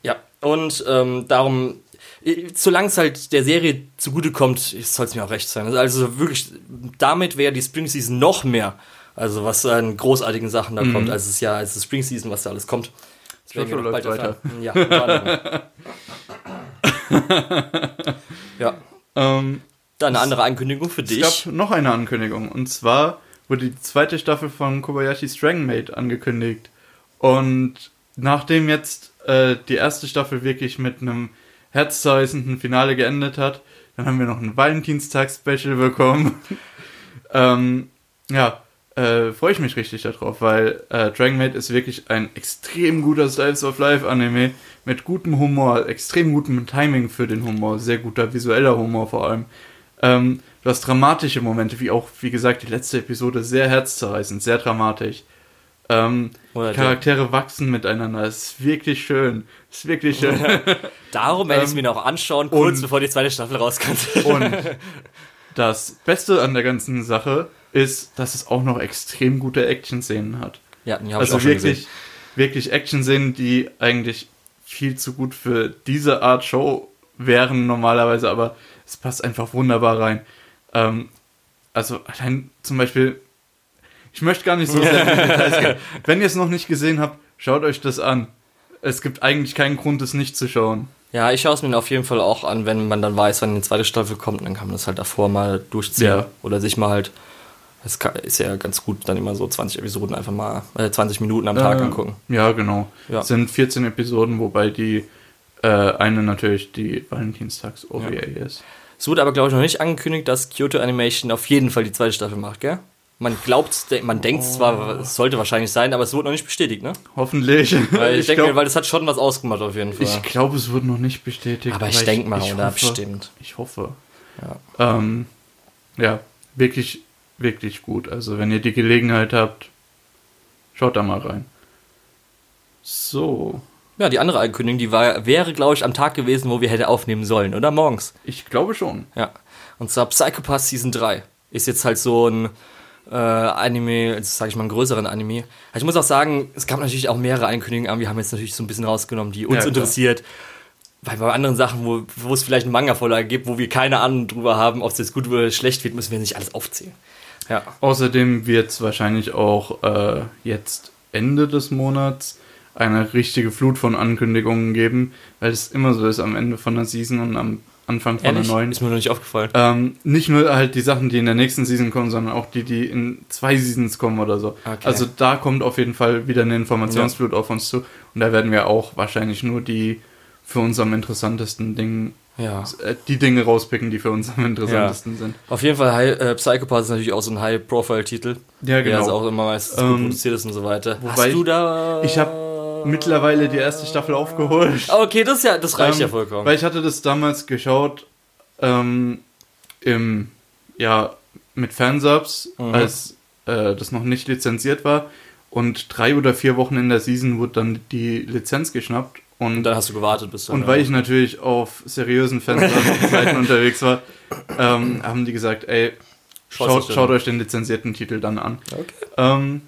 Ja, und ähm, darum, solange es halt der Serie zugutekommt, soll es mir auch recht sein. Also wirklich, damit wäre die Spring Season noch mehr. Also was an großartigen Sachen da kommt, als es ja, als die Spring Season, was da alles kommt. Mhm. noch läuft bald erfahren. Ja. *laughs* *laughs* ja, Ähm, dann eine andere Ankündigung für es dich. gab noch eine Ankündigung. Und zwar wurde die zweite Staffel von Kobayashi Strangmate angekündigt. Und nachdem jetzt äh, die erste Staffel wirklich mit einem herzzerreißenden Finale geendet hat, dann haben wir noch ein Valentinstag-Special bekommen. *laughs* ähm, ja, äh, freue ich mich richtig darauf, weil äh, Dragon Maid ist wirklich ein extrem guter Slice of Life Anime mit gutem Humor, extrem gutem Timing für den Humor, sehr guter visueller Humor vor allem. Ähm, du hast dramatische Momente, wie auch, wie gesagt, die letzte Episode sehr herzzerreißend, sehr dramatisch. Ähm, der- Charaktere wachsen miteinander, es ist wirklich schön, es ist wirklich *laughs* schön. Darum werde ich es Ähm, mir noch anschauen, kurz bevor die zweite Staffel rauskommt. Und das Beste an der ganzen Sache ist, dass es auch noch extrem gute Action-Szenen hat. ja, die habe ich Also auch wirklich, gesehen. wirklich Action-Szenen, die eigentlich viel zu gut für diese Art Show wären normalerweise, aber es passt einfach wunderbar rein. Ähm, also allein zum Beispiel, ich möchte gar nicht so sehr in die Details gehen. *laughs* Wenn ihr es noch nicht gesehen habt, schaut euch das an. Es gibt eigentlich keinen Grund, es nicht zu schauen. Ja, ich schaue es mir auf jeden Fall auch an, wenn man dann weiß, wann die zweite Staffel kommt, dann kann man das halt davor mal durchziehen. Ja. Oder sich mal halt, das kann- ist ja ganz gut, dann immer so 20 Episoden einfach mal, äh, 20 Minuten am Tag Äh, angucken. Ja, genau. Ja. Es sind 14 Episoden, wobei die äh, eine natürlich die Valentinstags-OVA ist. Es wurde aber, glaube ich, noch nicht angekündigt, dass Kyoto Animation auf jeden Fall die zweite Staffel macht, gell? Man glaubt, man denkt zwar, es sollte wahrscheinlich sein, aber es wurde noch nicht bestätigt, ne? Hoffentlich. Weil *laughs* ich, denke glaub- weil das hat schon was ausgemacht auf jeden Fall. Ich glaube, es wurde noch nicht bestätigt. aber ich denke mal, ich oder? hoffe, Bestimmt. Ich hoffe. Ja. Ähm, ja, wirklich, wirklich gut. Also, wenn ihr die Gelegenheit habt, schaut da mal rein. So, Ja, die andere Ankündigung, die war, wäre, glaube ich, am Tag gewesen, wo wir hätte aufnehmen sollen, oder? Morgens. ich glaube schon. Ja. Und zwar Psychopath Season 3. Ist jetzt halt so ein äh, Anime, jetzt sage ich mal einen größeren Anime. Ich muss auch sagen, es gab natürlich auch mehrere Ankündigungen, aber wir haben jetzt natürlich so ein bisschen rausgenommen, die uns Ja, interessiert. Weil bei anderen Sachen, wo, wo es vielleicht einen Manga-Vorlage gibt, wo wir keine Ahnung drüber haben, ob es jetzt gut oder schlecht wird, müssen wir nicht alles aufzählen. Ja. Außerdem wird es wahrscheinlich auch äh, jetzt Ende des Monats eine richtige Flut von Ankündigungen geben, weil es immer so ist am Ende von der Season und am Anfang von Ehrlich? der neuen. Ist mir noch nicht aufgefallen. Ähm, nicht nur halt die Sachen, die in der nächsten Season kommen, sondern auch die, die in zwei Seasons kommen oder so. Okay. Also da kommt auf jeden Fall wieder eine Informationsflut auf uns zu. Und da werden wir auch wahrscheinlich nur die für uns am interessantesten Dinge, Ja. äh, die Dinge rauspicken, die für uns am interessantesten sind. Auf jeden Fall, High, äh, Psychopath ist natürlich auch so ein High-Profile-Titel. Ja, Der genau. ist auch immer meistens Ähm, gut produziert ist und so weiter. Hast du ich- da... Ich habe mittlerweile die erste Staffel aufgeholt. Okay, das, ist ja, das reicht Ähm, ja vollkommen. Weil ich hatte das damals geschaut ähm, im, ja, mit Fansubs, Mhm. als äh, das noch nicht lizenziert war. Und drei oder vier Wochen in der Season wurde dann die Lizenz geschnappt. Und, Und dann hast du gewartet, bis dann. und weil ich natürlich auf seriösen Fansub-Seiten *laughs* unterwegs war, ähm, haben die gesagt, ey, schaut, euch schaut euch den lizenzierten Titel dann an. Okay. Ähm,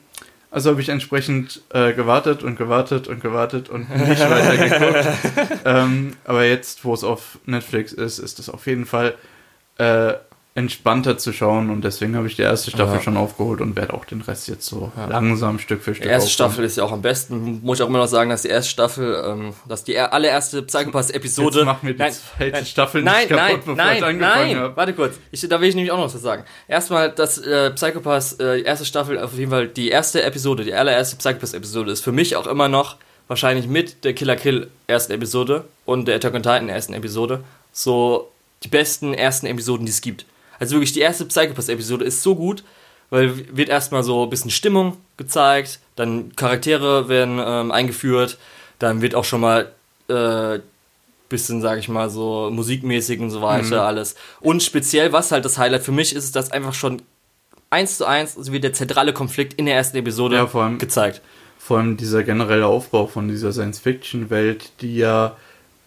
also habe ich entsprechend äh, gewartet und gewartet und gewartet und nicht weiter geguckt. *laughs* ähm, aber jetzt, wo es auf Netflix ist, ist es auf jeden Fall äh, entspannter zu schauen und deswegen habe ich die erste Staffel Ja. schon aufgeholt und werde auch den Rest jetzt so Ja. langsam Stück für Stück Die erste aufholen. Staffel ist ja auch am besten. Muss ich auch immer noch sagen, dass die erste Staffel, ähm, dass die er- allererste Psychopath-Episode. Jetzt mach mir die Nein, zweite nein, Staffel nein, nicht kaputt, nein, bevor nein, ich angefangen nein, habe. Warte kurz. Ich, da will ich nämlich auch noch was sagen. Erstmal, dass äh, Psychopath, äh, erste Staffel, auf jeden Fall die erste Episode, die allererste Psychopath-Episode ist für mich auch immer noch wahrscheinlich mit der Killer Kill ersten Episode und der Attack on Titan ersten Episode so die besten ersten Episoden, die es gibt. Also wirklich, die erste Psychopath-Episode ist so gut, weil wird erstmal so ein bisschen Stimmung gezeigt, dann Charaktere werden ähm, eingeführt, dann wird auch schon mal äh, bisschen, sag ich mal, so musikmäßig und so weiter, alles. Und speziell, was halt das Highlight für mich ist, ist, dass einfach schon eins zu eins, so wie der zentrale Konflikt in der ersten Episode Ja, vor allem- gezeigt. Vor allem dieser generelle Aufbau von dieser Science-Fiction-Welt, die ja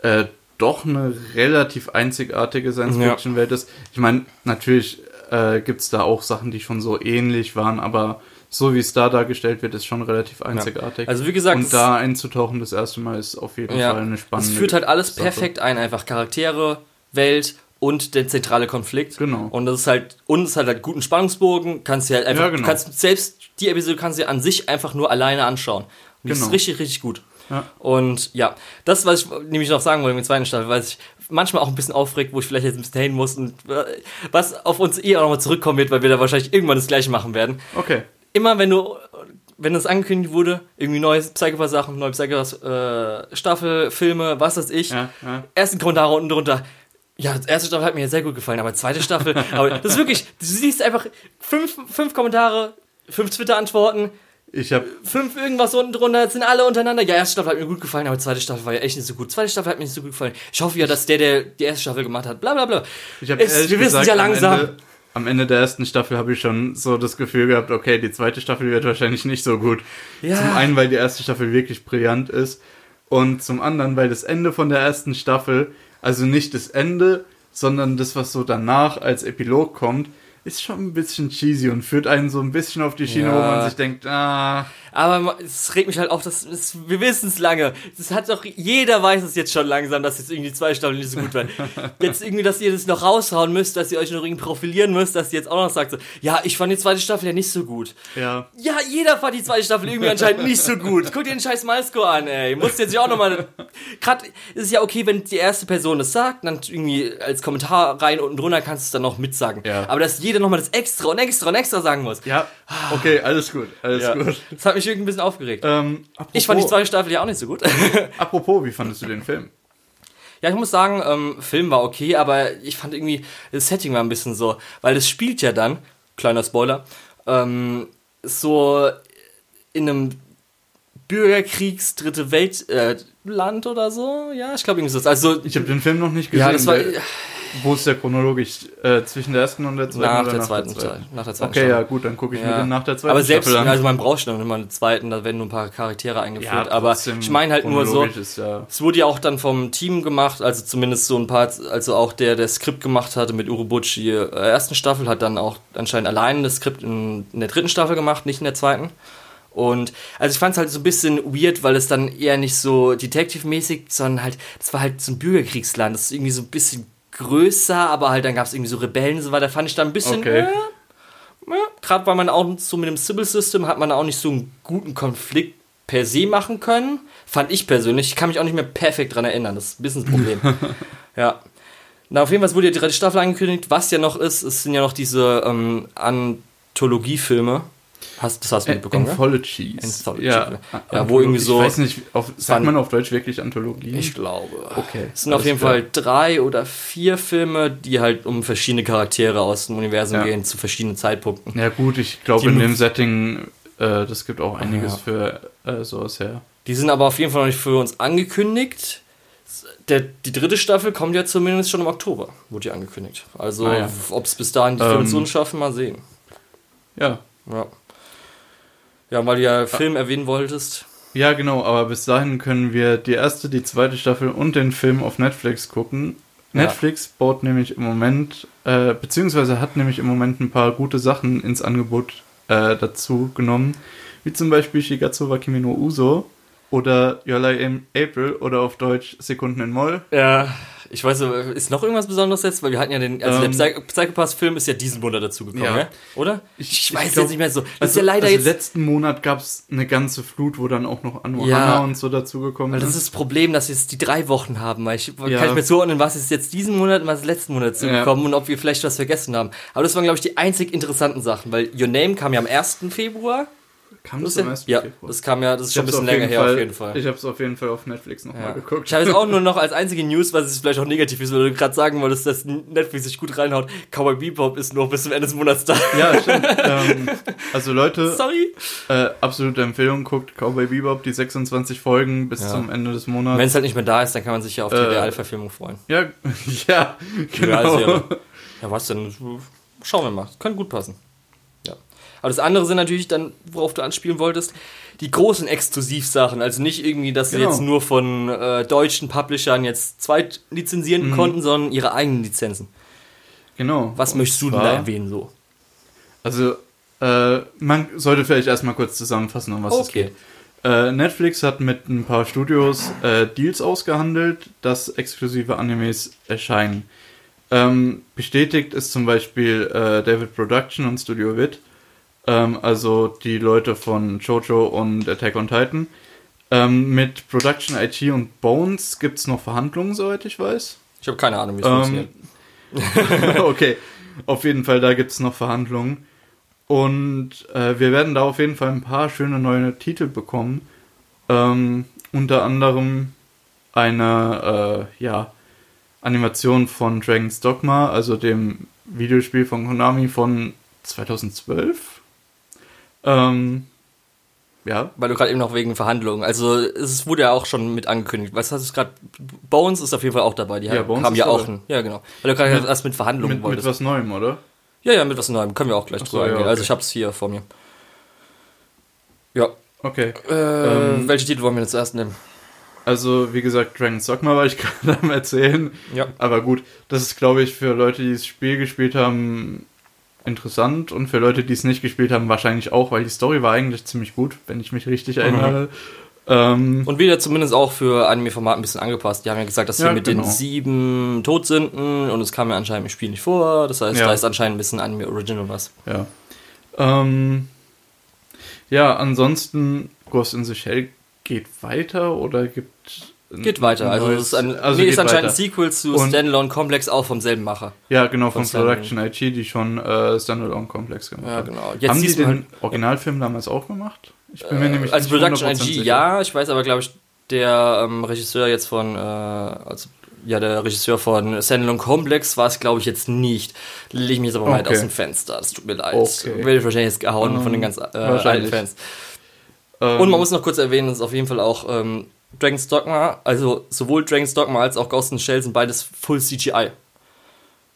äh, doch eine relativ einzigartige Science-Fiction-Welt ist. Ich meine, natürlich äh, gibt es da auch Sachen, die schon so ähnlich waren, aber so wie es da dargestellt wird, ist schon relativ einzigartig. Also wie gesagt, und da einzutauchen das erste Mal ist auf jeden Ja, Fall eine spannende. es führt halt alles Sache. perfekt ein, einfach Charaktere, Welt und der zentrale Konflikt. Genau. Und das ist halt, und es ist halt, halt guten Spannungsbogen, kannst du halt einfach, Ja, genau. kannst selbst die Episode kannst du dir an sich einfach nur alleine anschauen. Und die Genau. ist richtig, richtig gut. Ja. Und ja, das, was ich nämlich noch sagen wollte mit der zweiten Staffel, weil ich manchmal auch ein bisschen aufregt, wo ich vielleicht jetzt ein bisschen haten muss und äh, was auf uns eh auch nochmal zurückkommen wird, weil wir da wahrscheinlich irgendwann das gleiche machen werden Okay. immer wenn du, wenn das angekündigt wurde, irgendwie neue Psychopath-Sachen, neue Psychopath-Staffel, Filme, was weiß ich, Ja, ja. ersten Kommentar unten drunter. Ja, die erste Staffel hat mir sehr gut gefallen, aber zweite Staffel, *laughs* aber das ist wirklich, du siehst einfach fünf, fünf Kommentare, fünf Twitter-Antworten, Ich habe fünf irgendwas unten drunter, jetzt sind alle untereinander. Ja, erste Staffel hat mir gut gefallen, aber zweite Staffel war ja echt nicht so gut. Zweite Staffel hat mir nicht so gut gefallen. Ich hoffe ja, dass der, der die erste Staffel gemacht hat, bla bla bla. Ich habe Es- wir wissen es ja langsam. Am Ende, am Ende der ersten Staffel habe ich schon so das Gefühl gehabt, okay, die zweite Staffel wird wahrscheinlich nicht so gut. Ja. Zum einen, weil die erste Staffel wirklich brillant ist und zum anderen, weil das Ende von der ersten Staffel, also nicht das Ende, sondern das, was so danach als Epilog kommt, ist schon ein bisschen cheesy und führt einen so ein bisschen auf die Schiene, Ja. wo man sich denkt, ah, Aber es regt mich halt auf, dass es, wir wissen es lange. Das hat doch jeder weiß es jetzt schon langsam, dass jetzt irgendwie zwei Staffeln nicht so gut werden. *laughs* Jetzt irgendwie, dass ihr das noch raushauen müsst, dass ihr euch noch irgendwie profilieren müsst, dass ihr jetzt auch noch sagt, so, ja, ich fand die zweite Staffel ja nicht so gut. ja, Ja, jeder fand die zweite Staffel irgendwie anscheinend *laughs* nicht so gut. Guck dir den scheiß Malscore an, ey. Musst jetzt ja auch nochmal. Gerade ist es ja okay, wenn die erste Person das sagt, dann irgendwie als Kommentar rein unten drunter kannst du es dann noch mitsagen. Ja. Aber dass jeder nochmal das extra und extra und extra sagen muss. ja, okay, alles gut, alles Ja. gut. Das hat mich irgendwie ein bisschen aufgeregt. Ähm, apropos, Ich fand die zweite Staffel ja auch nicht so gut. *laughs* *laughs* apropos, wie fandest du den Film? ja, ich muss sagen, ähm, Film war okay, aber ich fand irgendwie, das Setting war ein bisschen so, weil es spielt ja dann, kleiner Spoiler, ähm, so in einem Bürgerkriegs dritte Welt äh, Land oder so. Ja, ich glaube irgendwie so. Also Ich habe den Film noch nicht gesehen. ja, das war Wo ist der chronologisch? Äh, zwischen der ersten und der zweiten? nach oder der zweiten Teil. Nach der zweiten Okay, Staffel. ja, gut, dann gucke ich mir Ja. den nach der zweiten aber selbst, Staffel an. also man braucht schon immer einen zweiten, da werden nur ein paar Charaktere eingeführt. aber trotzdem, ich meine halt nur so, Ist ja, Es wurde ja auch dann vom Team gemacht, also zumindest so ein paar, also auch der, der Skript gemacht hatte mit Urobuchi äh, ersten Staffel, hat dann auch anscheinend allein das Skript in, in der dritten Staffel gemacht, nicht in der zweiten. Und also ich fand es halt so ein bisschen weird, weil es dann eher nicht so Detective-mäßig, sondern halt, das war halt so ein Bürgerkriegsland, das ist irgendwie so ein bisschen größer, aber halt dann gab es irgendwie so Rebellen und so weiter, fand ich dann ein bisschen, Okay. äh, ja, gerade weil man auch so mit dem Civil System hat man auch nicht so einen guten Konflikt per se machen können. Fand ich persönlich. Ich kann mich auch nicht mehr perfekt dran erinnern. Das ist ein bisschen das Problem. *laughs* ja. Na, auf jeden Fall wurde ja die dritte Staffel angekündigt. Was ja noch ist, es sind ja noch diese ähm, Anthologiefilme. Hast, das hast du mitbekommen, ne? Anthologies. Ja, Ja, wo irgendwie so- Ich weiß nicht, auf, sagt man auf Deutsch wirklich Anthologien? Ich glaube. Okay, Es sind auf jeden klar. Fall drei oder vier Filme, die halt um verschiedene Charaktere aus dem Universum Ja. gehen, zu verschiedenen Zeitpunkten. Ja gut, ich glaube in dem Setting, äh, das gibt auch einiges Ja. für äh, sowas her. Die sind aber auf jeden Fall noch nicht für uns angekündigt. Der, die dritte Staffel kommt ja zumindest schon im Oktober, wurde ja angekündigt. Also, Ah ja. ob es bis dahin die Ähm. Filme schaffen, mal sehen. Ja. Ja. Ja, weil du ja Film erwähnen wolltest. Ja, genau, aber bis dahin können wir die erste, die zweite Staffel und den Film auf Netflix gucken. Ja. Netflix baut nämlich im Moment, äh, beziehungsweise hat nämlich im Moment ein paar gute Sachen ins Angebot äh, dazu genommen, wie zum Beispiel Shigatsu wa Kimi no Uso oder Yola in April oder auf Deutsch Sekunden in Moll. Ja, ich weiß, ist noch irgendwas Besonderes jetzt? Weil wir hatten ja den, also Ähm. der Psych Psychopath-Film ist ja diesen Monat dazugekommen, Ja. ja. oder? Ich- Ich, ich weiß glaub- jetzt nicht mehr so. Das Also, ist ja leider also jetzt. letzten Monat gab es eine ganze Flut, wo dann auch noch Anohana Ja. und so dazugekommen Weil das sind. ist das Problem, dass wir jetzt die drei Wochen haben. Ich Ja. kann ich mir zuordnen, was ist jetzt diesen Monat und was ist letzten Monat zugekommen und ob wir vielleicht was vergessen haben. Aber das waren, glaube ich, die einzig interessanten Sachen, weil Your Name kam ja am 1. Februar. Kam Das das ja, 1. ja, Februar? das kam ja, das ist schon ein bisschen länger her, Fall, auf jeden Fall. Ich habe es auf jeden Fall auf Netflix nochmal Ja. geguckt. Ich habe jetzt auch nur noch *laughs* als einzige News, was es vielleicht auch negativ ist, weil du gerade sagen wolltest, dass Netflix sich gut reinhaut. Cowboy Bebop ist nur bis zum Ende des Monats da. Ja, stimmt. *laughs* ähm, also Leute, Sorry. äh, absolute Empfehlung, guguckt Cowboy Bebop, die 26 Folgen bis Ja. zum Ende des Wenn Monats. es halt nicht mehr da ist, dann kann man sich ja auf die Äh, Realverfilmung freuen. Ja, *laughs* ja, genau. Ja, was denn? Schauen wir mal. Könnte gut passen. Aber das andere sind natürlich dann, worauf du anspielen wolltest, die großen Exklusivsachen. Also nicht irgendwie, dass sie Genau. jetzt nur von äh, deutschen Publishern jetzt zweitlizenzieren Mhm. konnten, sondern ihre eigenen Lizenzen. Genau. Was Und möchtest du denn da erwähnen so? Also, äh, man sollte vielleicht erstmal kurz zusammenfassen, um was es Okay. geht. Äh, Netflix hat mit ein paar Studios äh, Deals ausgehandelt, dass exklusive Animes erscheinen. Ähm, bestätigt ist zum Beispiel äh, David Production und Studio Wit, ähm, also die Leute von Jojo und Attack on Titan. Ähm, mit Production IT und Bones gibt es noch Verhandlungen, soweit ich weiß. Ich habe keine Ahnung, wie es Ähm, funktioniert. *laughs* okay, auf jeden Fall, da gibt es noch Verhandlungen. Und äh, wir werden da auf jeden Fall ein paar schöne neue Titel bekommen. Ähm, unter anderem eine äh, ja, Animation von Dragon's Dogma, also dem Videospiel von Konami von 2012. Ähm, ja, Weil du gerade eben noch wegen Verhandlungen, also es wurde ja auch schon mit angekündigt. Was hast du gerade? Bones ist auf jeden Fall auch dabei. Die Ja, haben- Bones haben ja auch ein, ja genau. Weil du gerade Mit- erst mit Verhandlungen mit, mit wolltest. was Neuem, oder? Ja, ja, mit was Neuem. Können wir auch gleich Ach so, drüber ja. Also okay. ich hab's hier vor mir. Ja. Okay. Äh, Ähm, welche Titel wollen wir jetzt zuerst nehmen? Also, wie gesagt, Dragon's Dogma war ich *laughs* gerade am erzählen. Ja. Aber gut, das ist, glaube ich, für Leute, die das Spiel gespielt haben, interessant und für Leute, die es nicht gespielt haben, wahrscheinlich auch, weil die Story war eigentlich ziemlich gut, wenn ich mich richtig erinnere. Ähm, Und wieder zumindest auch für Anime-Format ein bisschen angepasst. Die haben ja gesagt, dass sie Ja, mit genau. den sieben Todsünden und es kam ja anscheinend im Spiel nicht vor. Das heißt, Ja. da ist anscheinend ein bisschen Anime-Original was. ja. Ähm, ja, ansonsten, Ghost in the Shell geht weiter oder gibt. Ein Geht weiter. Also, es ist, ein, also nee, ist anscheinend ein weiter. Sequel zu Und- Standalone Complex, auch vom selben Macher. Ja, genau, von von Production IT, die schon äh, Standalone Complex gemacht Ja, haben. genau. Jetzt haben die den halt- Originalfilm damals auch gemacht? Ich bin mir Äh, nämlich also Production 100% IG, sicher. ja. Ich weiß aber, glaube ich, der ähm, Regisseur jetzt von, äh, also, ja, der Regisseur von Standalone Complex war es, glaube ich, jetzt nicht. Lege ich mich jetzt aber weit Okay. aus dem Fenster. Das tut mir leid. Okay. Werde ich wahrscheinlich jetzt gehauen Ähm, von den ganz äh, alten. Fans. Ähm, Und man muss noch kurz erwähnen, dass auf jeden Fall auch ähm, Dragon's Dogma, also sowohl Dragon's Dogma als auch Ghost in the Shell sind beides Full CGI.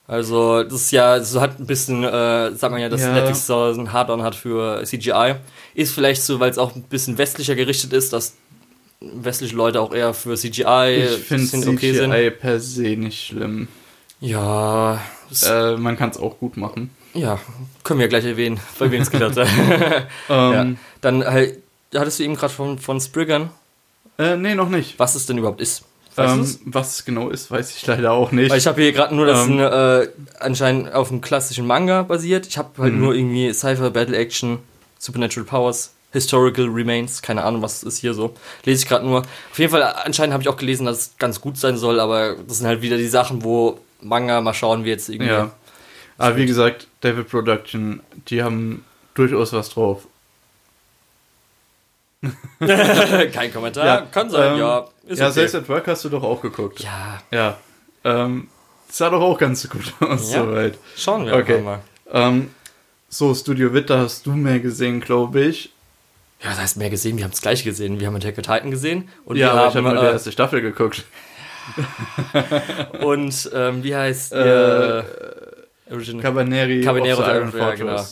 Also das ist ja, so hat ein bisschen, äh, sagt man ja, dass Ja. Netflix so ein Hard-On hat für CGI. Ist vielleicht so, weil es auch ein bisschen westlicher gerichtet ist, dass westliche Leute auch eher für CGI ich finde sind CGI per se nicht schlimm. Ja, Äh, man kann es auch gut machen. ja, können wir gleich erwähnen, bei wem es gedacht hat. *laughs* *laughs* ja. Ähm, Dann halt, hattest du eben gerade von, von Spriggern, äh, nee, noch nicht. was es denn überhaupt ist. Ähm, was es genau ist, weiß ich leider auch nicht. Weil ich habe hier gerade nur, dass Ähm. es äh, anscheinend auf einem klassischen Manga basiert. Ich habe halt Mhm. nur irgendwie Cypher, Battle Action, Supernatural Powers, Historical Remains, keine Ahnung, was ist hier so. Lese ich gerade nur. Auf jeden Fall, anscheinend habe ich auch gelesen, dass es ganz gut sein soll, aber das sind halt wieder die Sachen, wo Manga, mal schauen, wie jetzt irgendwie. ja. Aber wie gesagt, David Production, die haben durchaus was drauf. *laughs* Kein Kommentar. Kann sein, ähm, ja. Ist ja, okay. Selbst at Work hast du doch auch geguckt. Ja, Ja. Ähm, sah doch auch ganz gut *laughs* aus, Ja. soweit. schauen wir Okay. mal. Ähm, so, Studio Witter hast du mehr gesehen, glaube ich. Ja, das heißt mehr gesehen, wir haben es gleich gesehen. Wir haben Attack on Titan gesehen und ja, wir aber ich haben habe die äh, erste Staffel geguckt. *laughs* und ähm, wie heißt Äh, Original? Cabaneri, Caballero of the Iron ja, genau.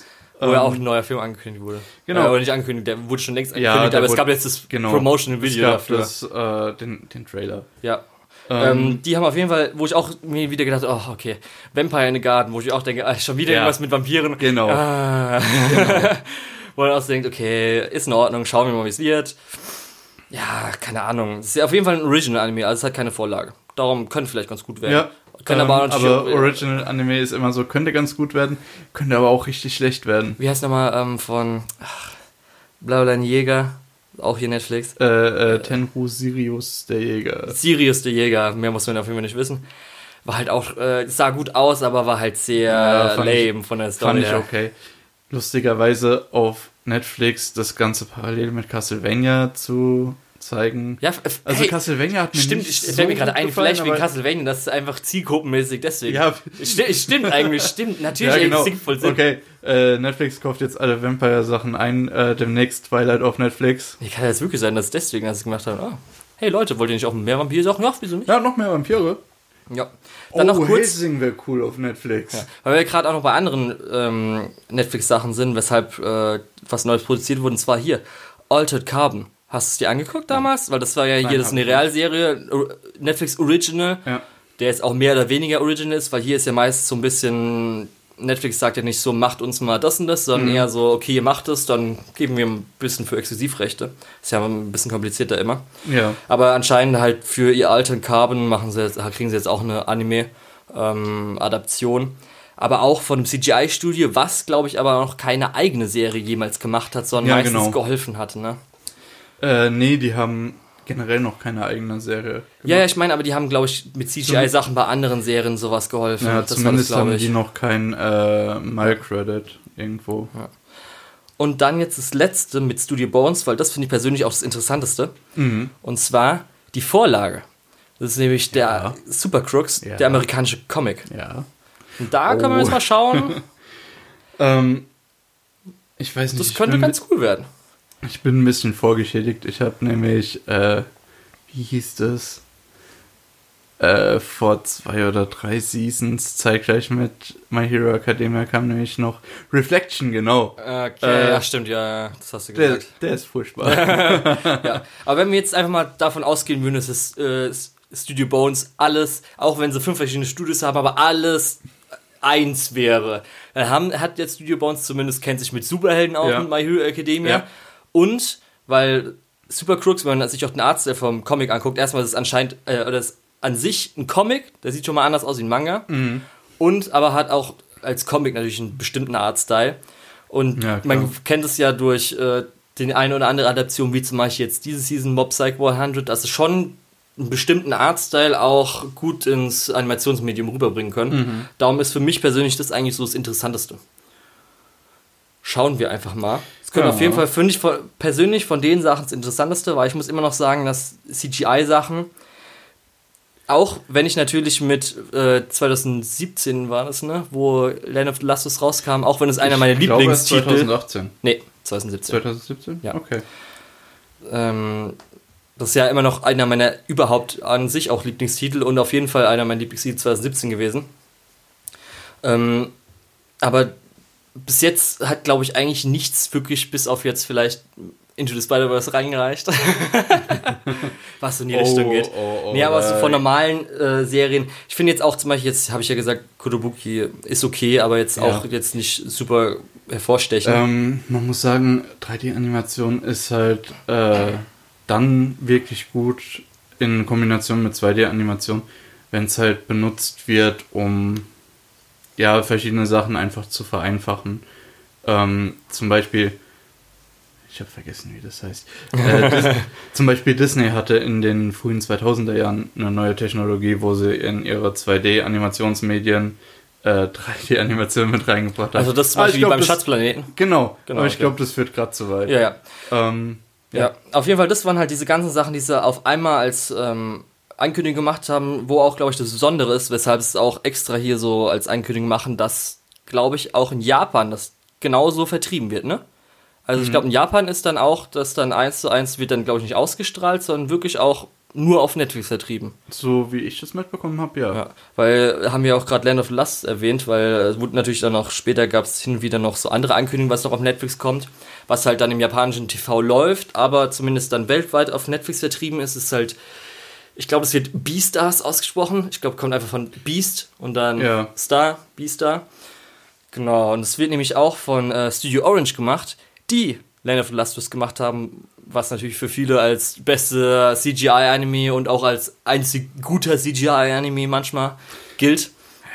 Wo ja Ähm, auch ein neuer Film angekündigt wurde. Genau. Äh, oder nicht angekündigt, der wurde schon längst Ja, angekündigt, der aber es gab jetzt das genau. Promotional Es Video gab dafür. Das, äh, den, den Trailer. Ja. Ähm, Ähm, die haben auf jeden Fall, wo ich auch mir wieder gedacht oh, okay, Vampire in the Garden, wo ich auch denke, ah, schon wieder Ja. irgendwas mit Vampiren. Genau. Ah. *laughs* *laughs* wo man auch so denkt, okay, ist in Ordnung, schauen wir mal, wie es wird. Ja, keine Ahnung. Es ist ja auf jeden Fall ein Original-Anime, also es hat keine Vorlage. Darum könnte vielleicht ganz gut werden. Ja. Kann ähm, aber aber Original Anime ist immer so, könnte ganz gut werden, könnte aber auch richtig schlecht werden. Wie heißt nochmal ähm, von Blablabla Jäger? Auch hier Netflix. Äh, äh, Tenru Sirius, der Jäger. Sirius der Jäger, mehr muss man auf jeden Fall nicht wissen. War halt auch, äh, sah gut aus, aber war halt sehr Ja, lame von der Story. Fand ich okay. Lustigerweise auf Netflix das Ganze parallel mit Castlevania zu zeigen. Ja, Also hey, Castlevania hat mir stimmt, nicht ich, so mir gerade ein, gefallen, vielleicht wegen aber- Castlevania, das ist einfach zielgruppenmäßig deswegen. Ja, Sti- stimmt eigentlich, stimmt, natürlich ja, genau. ergibt es voll Sinn. Okay, äh, Netflix kauft jetzt alle Vampire-Sachen ein, äh, demnächst Twilight auf Netflix. Nee, kann das wirklich sein, dass deswegen das gemacht haben. Ah, hey Leute, wollt ihr nicht auch mehr Vampir-Sachen? Ja, wieso nicht? Ja, noch mehr Vampire. Ja. Dann oh, noch kurz, Helsing wäre cool auf Netflix. weil wir gerade auch noch bei anderen ähm, Netflix-Sachen sind, weshalb äh, was Neues produziert wurde, und zwar hier, Altered Carbon. Hast du es dir angeguckt damals? Weil das war ja hier, Nein, das ist eine. Realserie, Netflix Original, Ja. der jetzt auch mehr oder weniger Original ist, weil hier ist ja meist so ein bisschen, Netflix sagt ja nicht so, macht uns mal das und das, sondern Mhm. eher so, okay, ihr macht es, dann geben wir ein bisschen für Exklusivrechte. Ist ja ein bisschen komplizierter immer. Ja. Aber anscheinend halt für ihr Alten Carbon machen sie jetzt, kriegen sie jetzt auch eine Anime-Adaption. aber auch von einem CGI-Studio, was, glaube ich, aber noch keine eigene Serie jemals gemacht hat, sondern Ja, meistens genau. geholfen hat, ne? Äh, nee, die haben generell noch keine eigene Serie. Ja, ja, ich meine, aber die haben, glaube ich, mit CGI-Sachen bei anderen Serien sowas geholfen. Ja, das zumindest das, haben ich. die noch kein äh, Mile-Credit irgendwo. Und dann jetzt das letzte mit Studio Bones, weil das finde ich persönlich auch das Interessanteste. Mhm. Und zwar die Vorlage. Das ist nämlich der Ja. Super Crooks, Ja. der amerikanische Comic. Ja. Und da können wir Oh. jetzt mal schauen. *laughs* Ähm, ich weiß nicht. Das könnte ganz cool werden. Ich bin ein bisschen vorgeschädigt. Ich habe nämlich, äh, wie hieß das? Äh, vor zwei oder drei Seasons, zeitgleich mit My Hero Academia kam nämlich noch Reflection, genau. Okay, Äh, ja, stimmt, ja, das hast du Der, gesagt. der ist furchtbar. *laughs* ja. Aber wenn wir jetzt einfach mal davon ausgehen würden, dass es, äh, Studio Bones alles, auch wenn sie fünf verschiedene Studios haben, aber alles eins wäre, dann haben, hat jetzt Studio Bones zumindest, kennt sich mit Superhelden auch Ja. mit My Hero Academia. Ja. Und, weil Super Crooks, wenn man sich auch den Arzt vom Comic anguckt, erstmal ist es anscheinend, äh, oder ist an sich ein Comic, der sieht schon mal anders aus wie ein Manga. Mhm. Und aber hat auch als Comic natürlich einen bestimmten Artstyle. Und Ja, man kennt es ja durch äh, den eine oder andere Adaption, wie zum Beispiel jetzt diese Season Mob Psych 100, dass es schon einen bestimmten Artstyle auch gut ins Animationsmedium rüberbringen können. Mhm. Darum ist für mich persönlich das eigentlich so das Interessanteste. Schauen wir einfach mal. Es könnte Ja. auf jeden Fall, finde ich persönlich von den Sachen das Interessanteste, weil ich muss immer noch sagen, dass CGI-Sachen, auch wenn ich natürlich mit äh, 2017 war das, ne, wo Land of the Lastus rauskam, auch wenn es einer meiner Ich glaube, es ist Lieblingstitel 2018. Nee, 2017. 2017? Ja. Okay. Ähm, das ist ja immer noch einer meiner überhaupt an sich auch Lieblingstitel und auf jeden Fall einer meiner Lieblingstitel 2017 gewesen. Ähm, aber bis jetzt hat, glaube ich, eigentlich nichts wirklich, bis auf jetzt vielleicht Into the Spider-Verse reingereicht. *laughs* Was so in die Oh, Richtung geht. oh, oh, nee, aber so von normalen äh, Serien. Ich finde jetzt auch zum Beispiel, jetzt habe ich ja gesagt, Kotobuki ist okay, aber jetzt Ja. auch jetzt nicht super hervorstechend. Ähm, man muss sagen, 3D-Animation ist halt äh, dann wirklich gut in Kombination mit 2D-Animation, wenn es halt benutzt wird, um ja verschiedene Sachen einfach zu vereinfachen. Ähm, zum Beispiel, ich habe vergessen, wie das heißt. Äh, *laughs* Dis zum Beispiel Disney hatte in den frühen 2000er Jahren eine neue Technologie, wo sie in ihre 2D-Animationsmedien äh, 3D-Animation mit reingebracht haben. also das zum Beispiel glaub, beim das- Schatzplaneten. Genau, Genau, aber ich okay. glaube, das führt gerade zu weit. Ja, ja. Ähm, Ja, auf jeden Fall, das waren halt diese ganzen Sachen, die sie auf einmal als ähm, Ankündigung gemacht haben, wo auch, glaube ich, das Besondere ist, weshalb es auch extra hier so als Ankündigung machen, dass, glaube ich, auch in Japan das genauso vertrieben wird, ne? Also ich glaube, in Japan ist dann auch, dass dann eins zu eins wird dann, glaube ich, nicht ausgestrahlt, sondern wirklich auch nur auf Netflix vertrieben. so wie ich das mitbekommen habe, ja. Ja, weil haben wir auch gerade Land of Lust erwähnt, weil es wurde natürlich dann auch später gab es hin und wieder noch so andere Ankündigungen, was noch auf Netflix kommt, was halt dann im japanischen TV läuft, aber zumindest dann weltweit auf Netflix vertrieben ist, ist halt, ich glaube, es wird Beastars ausgesprochen. Ich glaube, kommt einfach von Beast und dann Ja. Star, Beastar. Genau, und es wird nämlich auch von äh, Studio Orange gemacht, die Land of the Lustus gemacht haben, was natürlich für viele als beste CGI-Anime und auch als einzig guter CGI-Anime manchmal gilt.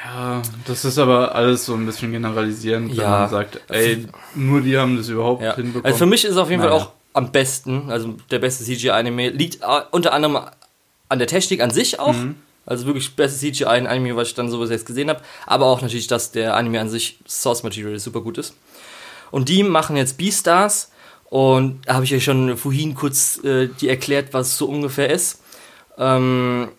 Ja, das ist aber alles so ein bisschen generalisierend, wenn Ja. man sagt, ey, nur die haben das überhaupt Ja. hinbekommen. Also für mich ist es auf jeden Fall Naja. auch am besten, also der beste CGI-Anime, liegt äh, unter anderem an der Technik an sich auch. Mhm. Also wirklich beste CGI-Anime, was ich dann so bis jetzt gesehen habe. Aber auch natürlich, dass der Anime an sich Source Material super gut ist. Und die machen jetzt Beastars. Und da habe ich ja schon vorhin kurz äh, die erklärt, was es so ungefähr ist. Ähm,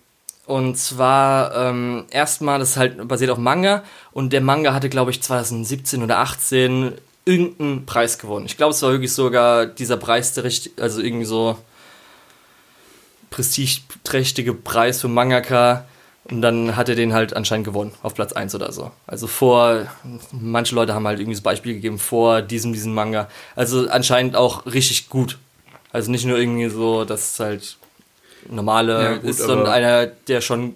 und zwar ähm, erstmal, das ist halt basiert auf Manga. Und der Manga hatte, glaube ich, 2017 oder 18 irgendeinen Preis gewonnen. Ich glaube, es war wirklich sogar dieser Preis, der richtig, also irgendwie so prestigeträchtige Preis für Mangaka. Und dann hat er den halt anscheinend gewonnen, auf Platz 1 oder so. Also vor, manche Leute haben halt irgendwie das Beispiel gegeben, vor diesem, diesem Manga. Also anscheinend auch richtig gut. Also nicht nur irgendwie so, dass es halt normale Ja, gut, ist, sondern einer, der schon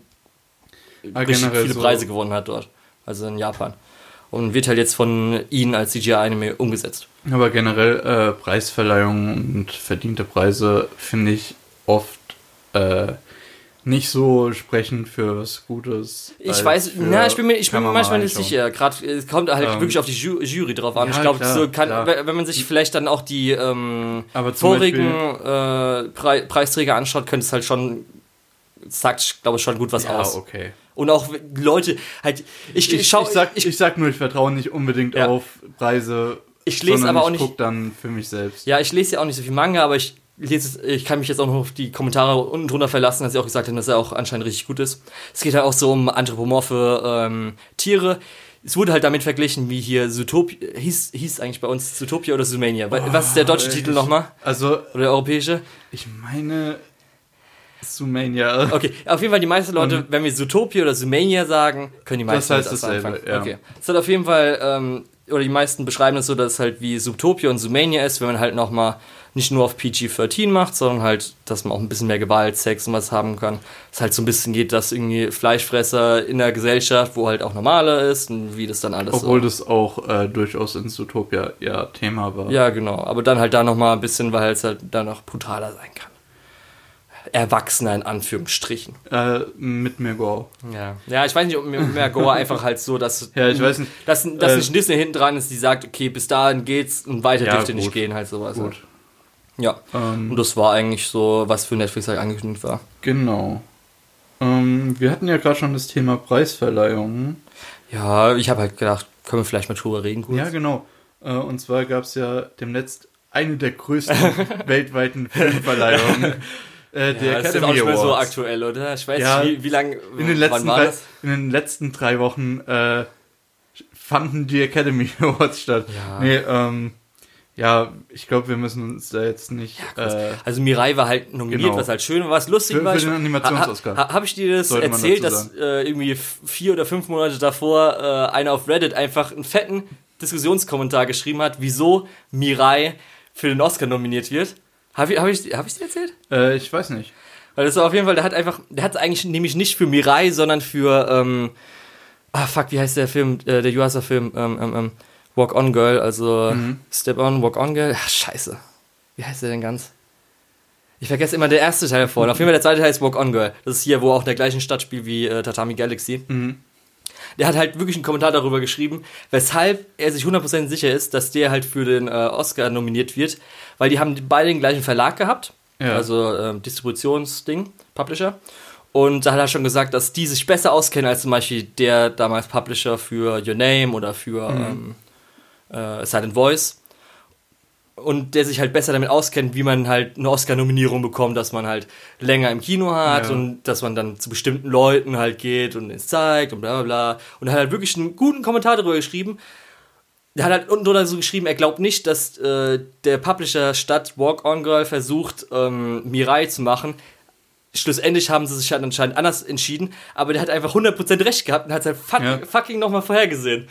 richtig viele so- Preise gewonnen hat dort. Also in Japan. Und wird halt jetzt von ihnen als CGI-Anime umgesetzt. Aber generell äh, Preisverleihungen und verdiente Preise finde ich oft äh, nicht so sprechend für was Gutes. Ich weiß, na, ich bin mir, ich bin mir man manchmal mal nicht sicher. Gerade es kommt halt Ähm, wirklich auf die Ju Jury drauf an. ja, ich glaube, so kann, klar. wenn man sich vielleicht dann auch die ähm, vorigen äh, Pre Preisträger anschaut, könnte es halt schon sagt, glaube ich, schon gut was Ja, aus. okay. Und auch Leute, halt, ich, Ich, schau, ich, sag, ich, ich, sag nur, ich vertraue nicht unbedingt Ja. auf Preise. Ich lese aber auch ich nicht- guck dann für mich selbst. ja, ich lese ja auch nicht so viel Manga, aber ich ich kann mich jetzt auch noch auf die Kommentare unten drunter verlassen, dass sie auch gesagt haben, dass er auch anscheinend richtig gut ist. Es geht halt auch so um anthropomorphe ähm, Tiere. Es wurde halt damit verglichen, wie hier Zootopia, hieß, hieß eigentlich bei uns Zootopia oder Zoomania. Wa- Was ist der deutsche ich- Titel nochmal? Also, Oder der europäische? ich meine. Zoomania. Okay, auf jeden Fall die meisten Leute, wenn wir Zootopia oder Zoomania sagen, können die meisten heißt mit was dasselbe, anfangen. ja. Okay. Es hat auf jeden Fall, ähm, oder die meisten beschreiben es so, dass es halt wie Zootopia und Zoomania ist, wenn man halt nochmal nicht nur auf PG-13 macht, sondern halt, dass man auch ein bisschen mehr Gewalt, Sex und was haben kann. Es halt so ein bisschen geht, dass irgendwie Fleischfresser in der Gesellschaft, wo halt auch normaler ist und wie das dann alles Obwohl so. das auch äh, durchaus in Zootopia ja Thema war. Ja, genau. Aber dann halt da nochmal ein bisschen, weil es halt dann noch brutaler sein kann. Erwachsener in Anführungsstrichen. Äh, mit mir Gore. Ja, ja ich weiß nicht, ob Gore einfach halt so, dass, *laughs* Ja, ich weiß nicht. dass, dass Äh, nicht Disney hinten dran ist, die sagt, okay, bis dahin geht's und weiter Ja, dürfte nicht gut. gehen, halt sowas. Gut. Ja. Ähm, Und das war eigentlich so, was für Netflix halt angekündigt war. Genau. Ähm, wir hatten ja gerade schon das Thema Preisverleihungen. Ja, ich habe halt gedacht, können wir vielleicht mal drüber reden kurz? Ja, genau. Äh, und zwar gab es ja demnächst eine der größten *laughs* weltweiten Filmverleihungen. Äh, der ja, das ist jetzt auch Academy nicht mehr so Awards. aktuell, oder? Ich weiß Ja, nicht, wie, wie lange, In den, letzten drei, in den letzten drei Wochen äh, fanden die Academy *laughs* Awards statt. Ja. Nee, ähm, ja, ich glaube, wir müssen uns da jetzt nicht. äh, Also Mirai war halt nominiert, Genau. was halt schön war, was lustig Für- war. für den Animations-Oscar. Ha, ha, Habe ich dir das Sollte erzählt, dass äh, irgendwie vier oder fünf Monate davor äh, einer auf Reddit einfach einen fetten Diskussionskommentar geschrieben hat, wieso Mirai für den Oscar nominiert wird? Habe ich, hab ich, hab ich dir erzählt? äh, ich weiß nicht. Weil das war auf jeden Fall, der hat einfach, der hat eigentlich nämlich nicht für Mirai, sondern für, ähm, ah fuck, wie heißt der Film, äh, der Yuasa-Film, ähm, ähm, ähm, Walk On Girl, also Mhm. Step On, Walk On Girl, ach, scheiße. Wie heißt der denn ganz? Ich vergesse immer der erste Teil vorne. Auf jeden Fall der zweite Teil ist Walk On Girl. Das ist hier, wo auch in der gleichen Stadt spielt wie äh, Tatami Galaxy. Mhm. Der hat halt wirklich einen Kommentar darüber geschrieben, weshalb er sich 100% sicher ist, dass der halt für den äh, Oscar nominiert wird, weil die haben beide den gleichen Verlag gehabt, Ja. also ähm, Distributionsding, Publisher. Und da hat er schon gesagt, dass die sich besser auskennen als zum Beispiel der damals Publisher für Your Name oder für Mhm. ähm, äh, Silent Voice. Und der sich halt besser damit auskennt, wie man halt eine Oscar-Nominierung bekommt, dass man halt länger im Kino hat Ja. und dass man dann zu bestimmten Leuten halt geht und es zeigt und bla bla bla. Und er hat halt wirklich einen guten Kommentar darüber geschrieben. Der hat halt unten drunter so geschrieben, er glaubt nicht, dass äh, der Publisher statt Walk On Girl versucht, ähm, Mirai zu machen. Schlussendlich haben sie sich halt anscheinend anders entschieden, aber der hat einfach 100% recht gehabt und hat es halt fuck, Ja. fucking nochmal vorhergesehen.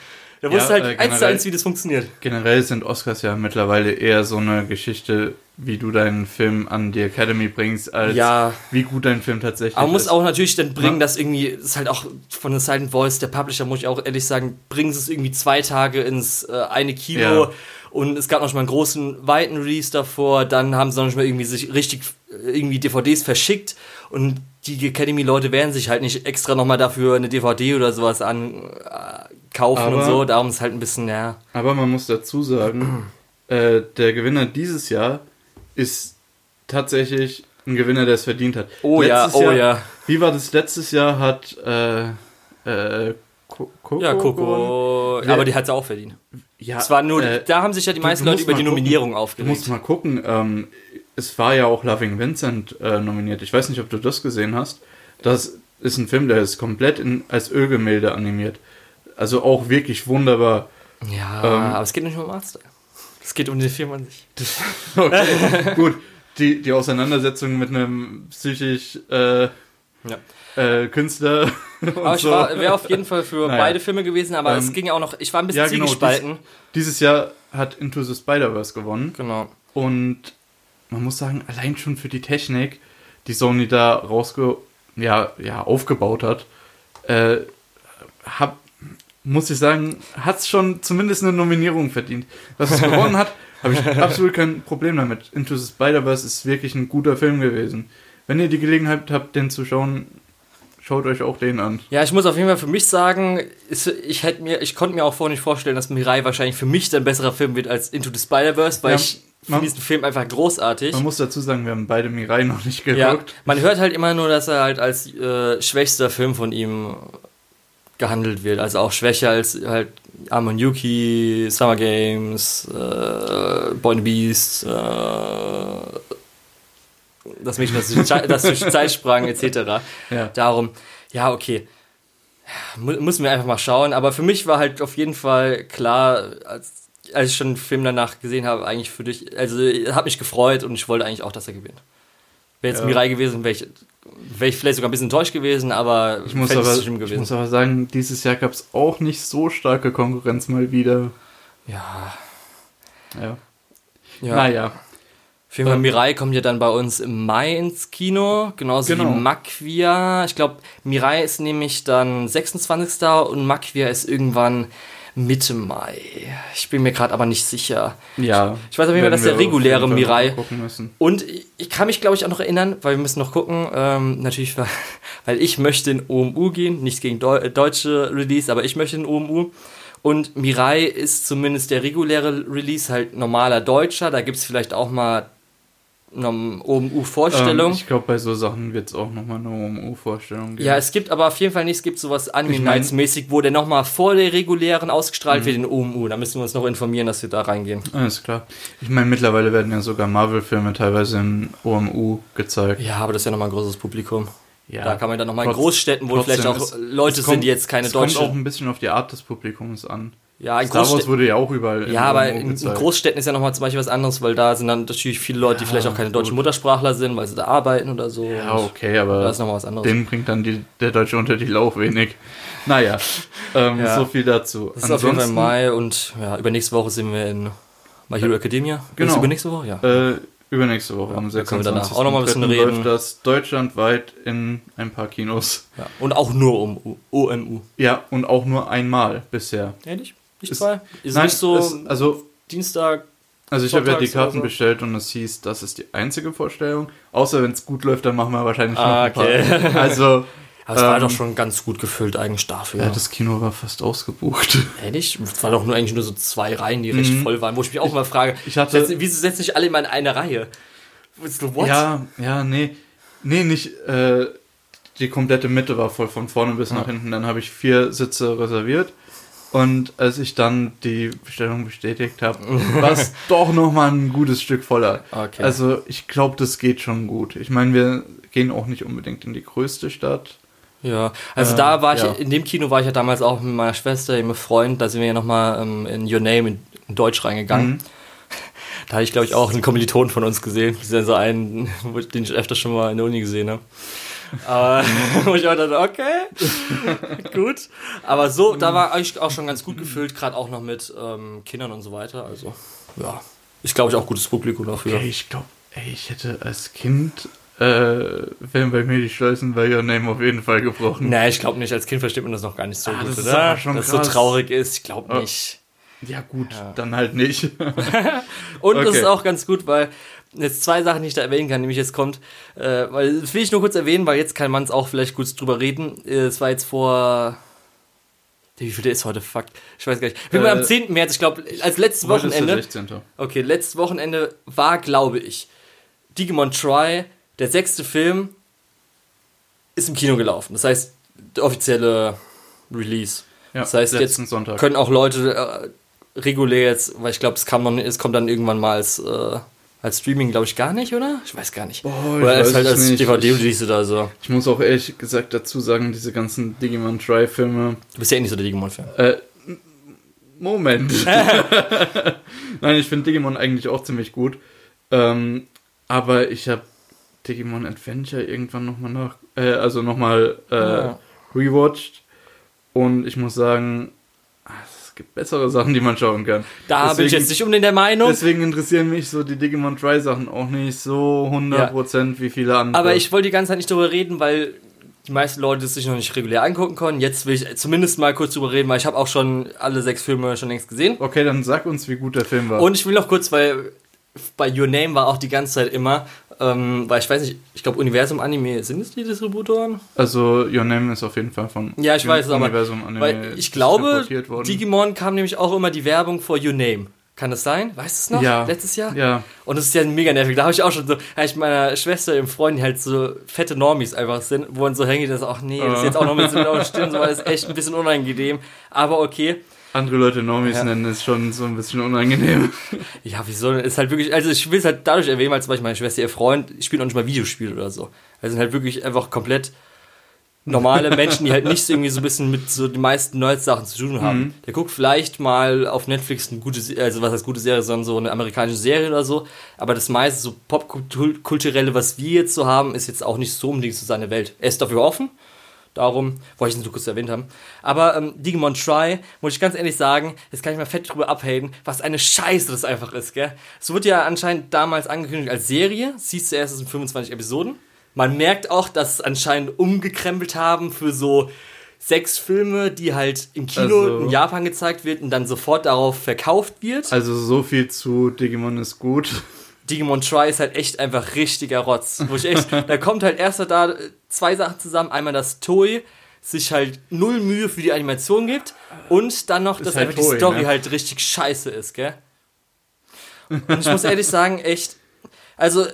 Ja, wusste halt äh, eins zu eins, wie das funktioniert. Generell sind Oscars ja mittlerweile eher so eine Geschichte, wie du deinen Film an die Academy bringst, als Ja. wie gut dein Film tatsächlich Aber man muss ist. auch natürlich dann bringen, Ja. dass irgendwie, das ist halt auch von der Silent Voice, der Publisher, muss ich auch ehrlich sagen, bringen sie es irgendwie zwei Tage ins äh, eine Kino Ja. und es gab noch mal einen großen, weiten Release davor, dann haben sie noch mal irgendwie sich richtig äh, irgendwie DVDs verschickt und die Academy-Leute werden sich halt nicht extra noch mal dafür eine DVD oder sowas an kaufen und Aber- so, darum ist halt ein bisschen, ja, Aber man muss dazu sagen, äh, der Gewinner dieses Jahr ist tatsächlich ein Gewinner, der es verdient hat. Oh ja, oh Jahr, ja. Wie war das? Letztes Jahr hat äh, äh, Coco ja, gewonnen? Coco, Wer- aber die hat es auch verdient. Ja, Es war nur, äh, da haben sich ja die du- meisten du Leute über die gucken. Nominierung Du aufgeregt. musst mal gucken, ähm, es war ja auch Loving Vincent äh, nominiert. Ich weiß nicht, ob du das gesehen hast. Das ist ein Film, der ist komplett in, als Ölgemälde animiert. Also auch wirklich wunderbar. Ja, Ähm, aber es geht nicht um Artstyle. Es geht um den Film an sich. *laughs* Okay, gut. Die, die Auseinandersetzung mit einem psychisch äh, Ja. äh, Künstler. *laughs* Aber ich so. war- wäre auf jeden Fall für Naja. beide Filme gewesen, aber es Ähm, ging auch noch, ich war ein bisschen ja, genau, zwiegespalten. Dieses Jahr hat Into the Spider-Verse gewonnen. Genau. Und man muss sagen, allein schon für die Technik, die Sony da rausge ja, ja, aufgebaut hat, äh, hab, muss ich sagen, hat es schon zumindest eine Nominierung verdient. Was es gewonnen hat, habe ich *laughs* absolut kein Problem damit. Into the Spider-Verse ist wirklich ein guter Film gewesen. Wenn ihr die Gelegenheit habt, den zu schauen, schaut euch auch den an. Ja, ich muss auf jeden Fall für mich sagen, ist, ich hätte mir, ich konnte mir auch vorher nicht vorstellen, dass Mirai wahrscheinlich für mich ein besserer Film wird als Into the Spider-Verse, weil Ja, ich man- finde diesen Film einfach großartig. Man muss dazu sagen, wir haben beide Mirai noch nicht Ja, geguckt. man hört halt immer nur, dass er halt als äh, schwächster Film von ihm gehandelt wird. Also auch schwächer als halt Amon Yuki, Summer Games, äh, Boy and Beast, äh, das Mädchen, das durch, *laughs* Zeit- sprang, etc. Ja. Darum, ja, okay. Müssen wir einfach mal schauen. Aber für mich war halt auf jeden Fall klar, als, als ich schon den Film danach gesehen habe, eigentlich für dich, also hat mich gefreut und ich wollte eigentlich auch, dass er gewinnt. Wäre jetzt Ja. Mirai gewesen, wäre ich, wär ich vielleicht sogar ein bisschen enttäuscht gewesen, aber Ich muss, aber, schlimm ich gewesen. muss aber sagen, dieses Jahr gab es auch nicht so starke Konkurrenz mal wieder. ja, Ja. ja. Naja. Auf jeden Fall, Ähm, Mirai kommt ja dann bei uns im Mai ins Kino, genauso Genau. wie Makvia. Ich glaube, Mirai ist nämlich dann 26. und Makvia ist irgendwann Mitte Mai. Ich bin mir gerade aber nicht sicher. Ja. Ich weiß auf jeden Fall, dass der reguläre Mirai-. Und ich kann mich, glaube ich, auch noch erinnern, weil wir müssen noch gucken, ähm, natürlich, weil, *laughs* weil ich möchte in OMU gehen, nichts gegen Deu äh, deutsche Release, aber ich möchte in OMU. Und Mirai ist zumindest der reguläre Release, halt normaler Deutscher, da gibt es vielleicht auch mal OMU-Vorstellung. Ähm, ich glaube, bei so Sachen wird es auch nochmal eine OMU-Vorstellung geben. ja, es gibt aber auf jeden Fall nicht, es gibt sowas Anime Ich mein- Nights mäßig, wo der nochmal vor der regulären ausgestrahlt wird in OMU. Da müssen wir uns noch informieren, dass wir da reingehen. Alles klar. Ich meine, mittlerweile werden ja sogar Marvel-Filme teilweise in OMU gezeigt. Ja, aber das ist ja nochmal ein großes Publikum. Ja. Da kann man dann nochmal in Großstädten, wo vielleicht auch es- Leute es sind, kommt- die jetzt keine es kommt deutsche. auch ein bisschen auf die Art des Publikums an. Ja, in Star Wars wurde ja auch überall ja, aber in, in. Großstädten ist ja nochmal zum Beispiel was anderes, weil da sind dann natürlich viele Leute, die Ja, vielleicht auch keine deutschen gut. Muttersprachler sind, weil sie da arbeiten oder so. Ja, okay, aber Da ist nochmal was anderes. den bringt dann die, der deutsche Untertitel auch wenig. Naja, *laughs* ähm, Ja. so viel dazu. das ist auf jeden Fall Mai und ja, übernächste Woche sind wir in My Hero Academia. Genau. Ist übernächste Woche, ja. Äh, übernächste Woche am da können wir danach 26. auch noch mal ein bisschen läuft reden. das deutschlandweit in ein paar Kinos. ja. Und auch nur um OMU. Ja, und auch nur einmal bisher. Ehrlich? Nicht Ist- zwei? Ist Nein, nicht so es, also, Dienstag. also ich habe ja die Karten so? bestellt und es hieß, das ist die einzige Vorstellung. Außer wenn es gut läuft, dann machen wir wahrscheinlich noch Ah, ein paar. okay. *laughs* Also, Aber es war Ähm, doch schon ganz gut gefüllt eigentlich dafür. ja, das Kino war fast ausgebucht. *laughs* Ehrlich? Es waren doch nur eigentlich nur so zwei Reihen, die recht Mhm. voll waren, wo ich mich auch mal frage, ich hatte- setzen, wieso setzen sich alle immer in eine Reihe? What? Ja, ja, nee. Nee, nicht. Äh, die komplette Mitte war voll von vorne bis nach hinten. Dann habe ich vier Sitze reserviert. Und als ich dann die Bestellung bestätigt habe, *laughs* war es doch nochmal ein gutes Stück voller. Okay. Also ich glaube, das geht schon gut. Ich meine, wir gehen auch nicht unbedingt in die größte Stadt. Ja, also Äh, da war ich, ja. in dem Kino war ich ja damals auch mit meiner Schwester, mit Freund, da sind wir ja nochmal ähm, in Your Name in, in Deutsch reingegangen. Mhm. *laughs* Da habe ich, glaube ich, auch einen Kommiliton von uns gesehen. Das ist ja so einen, den ich öfter schon mal in der Uni gesehen habe. Aber *laughs* wo ich auch dachte, okay, gut. Aber so, da war eigentlich auch schon ganz gut gefüllt, gerade auch noch mit ähm, Kindern und so weiter. Also, ja, ist, glaube ich, auch gutes Publikum dafür. Ey, ich glaube, ich hätte als Kind, äh, wären bei mir die Schleusen bei Your Name auf jeden Fall gebrochen. Nee, ich glaube nicht. Als Kind versteht man das noch gar nicht so Ah, gut, das ist oder? aber schon Dass es so traurig ist. Ich glaube Ja. nicht. Ja gut, dann halt nicht. *laughs* Und das Okay. ist auch ganz gut, weil jetzt zwei Sachen, die ich da erwähnen kann, nämlich jetzt kommt, äh, weil das will ich nur kurz erwähnen, weil jetzt kann man es auch vielleicht kurz drüber reden. Äh, Es war jetzt vor. Wie viel der ist heute? Fuck. Ich weiß gar nicht. Wir Äh, am 10. März, ich glaube, als letztes Heute ist der Wochenende. 16. Okay, letztes Wochenende war, glaube ich, Digimon Try, der sechste Film, ist im Kino gelaufen. Das heißt, der offizielle Release. Ja, das heißt, jetzt Sonntag. können auch Leute äh, regulär jetzt, weil ich glaube, es kam noch es kommt dann irgendwann mal als, äh, als Streaming, glaube ich, gar nicht, oder? Ich weiß gar nicht. Boah, ich oder als weiß halt als nicht. DVD-Release oder so. Ich muss auch ehrlich gesagt dazu sagen, diese ganzen Digimon Try-Filme. Du bist ja eh nicht so der Digimon-Fan. Äh, m- Moment. *laughs* Nein, ich finde Digimon eigentlich auch ziemlich gut. Ähm, aber ich habe Digimon Adventure irgendwann nochmal nach, äh, also nochmal äh, Ja. rewatcht. Und ich muss sagen, ah, es gibt bessere Sachen, die man schauen kann. Da bin ich Deswegen- jetzt nicht unbedingt der Meinung. Deswegen interessieren mich so die Digimon Try Sachen auch nicht so 100% wie viele andere. Aber ich wollte die ganze Zeit nicht drüber reden, weil die meisten Leute es sich noch nicht regulär angucken konnten. Jetzt will ich zumindest mal kurz drüber reden, weil ich habe auch schon alle sechs Filme schon längst gesehen. Okay, dann sag uns, wie gut der Film war. Und ich will noch kurz, weil bei Your Name war auch die ganze Zeit immer, ähm, weil ich weiß nicht, ich glaube Universum Anime, sind es die Distributoren? also, Your Name ist auf jeden Fall von Ja, ich weiß es, aber Universum Anime Weil ich glaube. Digimon kam nämlich auch immer die Werbung vor Your Name. Kann das sein? Weißt du es noch? Ja. Letztes Jahr? Ja, Und das ist ja mega nervig. Da habe ich auch schon so, habe ich meiner Schwester im Freund, die halt so fette Normis einfach sind, wo man so hängt, das auch, nee, das ist jetzt auch noch mit *laughs* so Stirn, so, das ist echt ein bisschen unangenehm. Aber okay. Andere Leute Normis Ja. nennen ist schon so ein bisschen unangenehm. *laughs* Ja, wieso? Ist halt wirklich, also ich will es halt dadurch erwähnen, weil zum Beispiel meine Schwester, ihr Freund, spielt noch nicht mal Videospiele oder so. Also sind halt wirklich einfach komplett normale *laughs* Menschen, die halt nicht so irgendwie so ein bisschen mit so den meisten Nerds-Sachen zu tun haben. Mhm. Der guckt vielleicht mal auf Netflix eine gute, also was heißt gute Serie, sondern so eine amerikanische Serie oder so. Aber das meiste so Popkulturelle, was wir jetzt so haben, ist jetzt auch nicht so unbedingt so seine Welt. Er ist dafür offen. Darum wollte ich es nur kurz erwähnt haben. Aber ähm, Digimon Try, muss ich ganz ehrlich sagen, jetzt kann ich mal fett drüber abhaten, was eine Scheiße das einfach ist, gell? Es wurde ja anscheinend damals angekündigt als Serie, siehst du erst in 25 Episoden. Man merkt auch, dass es anscheinend umgekrempelt haben für so sechs Filme, die halt im Kino Also- in Japan gezeigt wird und dann sofort darauf verkauft wird. Also, so viel zu Digimon ist gut. Digimon Try ist halt echt einfach richtiger Rotz. Wo ich echt, da kommt halt erst da zwei Sachen zusammen. Einmal, dass Toei sich halt null Mühe für die Animation gibt und dann noch, dass halt einfach die Toei, Story ne? halt richtig scheiße ist, gell? Und ich muss ehrlich sagen, echt, also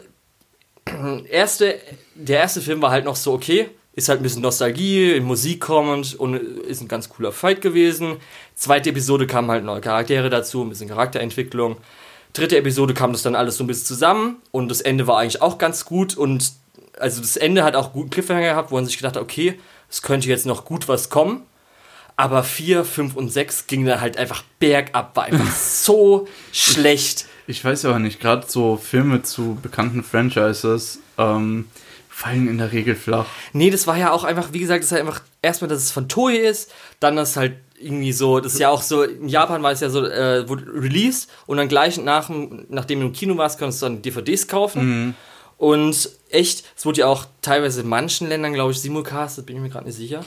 erste, der erste Film war halt noch so okay, ist halt ein bisschen Nostalgie, in Musik kommend und ist ein ganz cooler Fight gewesen. Zweite Episode kamen halt neue Charaktere dazu, ein bisschen Charakterentwicklung. Dritte Episode kam das dann alles so ein bisschen zusammen und das Ende war eigentlich auch ganz gut und also das Ende hat auch guten Cliffhanger gehabt, wo man sich gedacht hat, okay, es könnte jetzt noch gut was kommen. Aber 4, 5 und 6 ging dann halt einfach bergab, war einfach *laughs* so schlecht. Ich weiß aber nicht, gerade so Filme zu bekannten Franchises ähm, fallen in der Regel flach. Nee, das war ja auch einfach, wie gesagt, das ist halt einfach erstmal, dass es von Toei ist, dann das halt irgendwie so, das ist ja auch so, in Japan war es ja so, äh, wurde released und dann gleich nach, nachdem du im Kino warst, konntest du dann DVDs kaufen. Und echt, es wurde ja auch teilweise in manchen Ländern, glaube ich, simulcastet, bin ich mir gerade nicht sicher.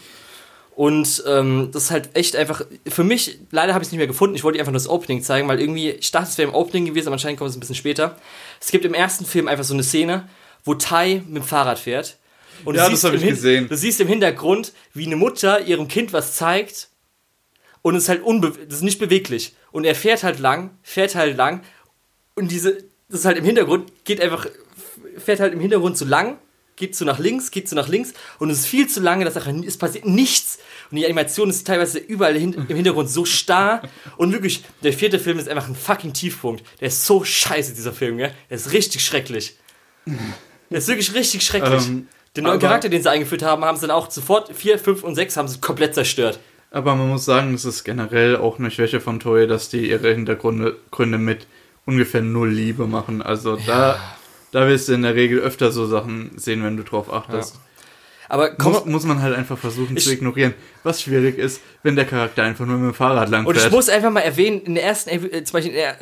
Und ähm, das ist halt echt einfach, für mich, leider habe ich es nicht mehr gefunden, ich wollte einfach nur das Opening zeigen, weil irgendwie, ich dachte, es wäre im Opening gewesen, aber anscheinend kommt es ein bisschen später. Es gibt im ersten Film einfach so eine Szene, wo Tai mit dem Fahrrad fährt. Und Ja, das hab im ich Hin- gesehen. Du siehst im Hintergrund, wie eine Mutter ihrem Kind was zeigt und es ist halt unbe das ist nicht beweglich. Und er fährt halt lang, fährt halt lang und diese, das ist halt im Hintergrund, geht einfach, fährt halt im Hintergrund so lang, geht so nach links, geht so nach links und es ist viel zu lange, dass einfach- es passiert nichts. Und die Animation ist teilweise überall hin, im Hintergrund so starr und wirklich, der vierte Film ist einfach ein fucking Tiefpunkt. Der ist so scheiße, dieser Film, gell? Der ist richtig schrecklich. Der ist wirklich richtig schrecklich. Ähm, den neuen Charakter, den sie eingeführt haben, haben sie dann auch sofort 4, 5 und 6 haben sie komplett zerstört. Aber man muss sagen, es ist generell auch eine Schwäche von Toei, dass die ihre Hintergründe Gründe mit ungefähr null Liebe machen. Also da, da wirst du in der Regel öfter so Sachen sehen, wenn du drauf achtest. Aber komm, Muss, muss man halt einfach versuchen Ich- zu ignorieren. Was schwierig ist, wenn der Charakter einfach nur mit dem Fahrrad Und ich langfährt. muss einfach mal erwähnen, in der ersten, äh, zum Beispiel der,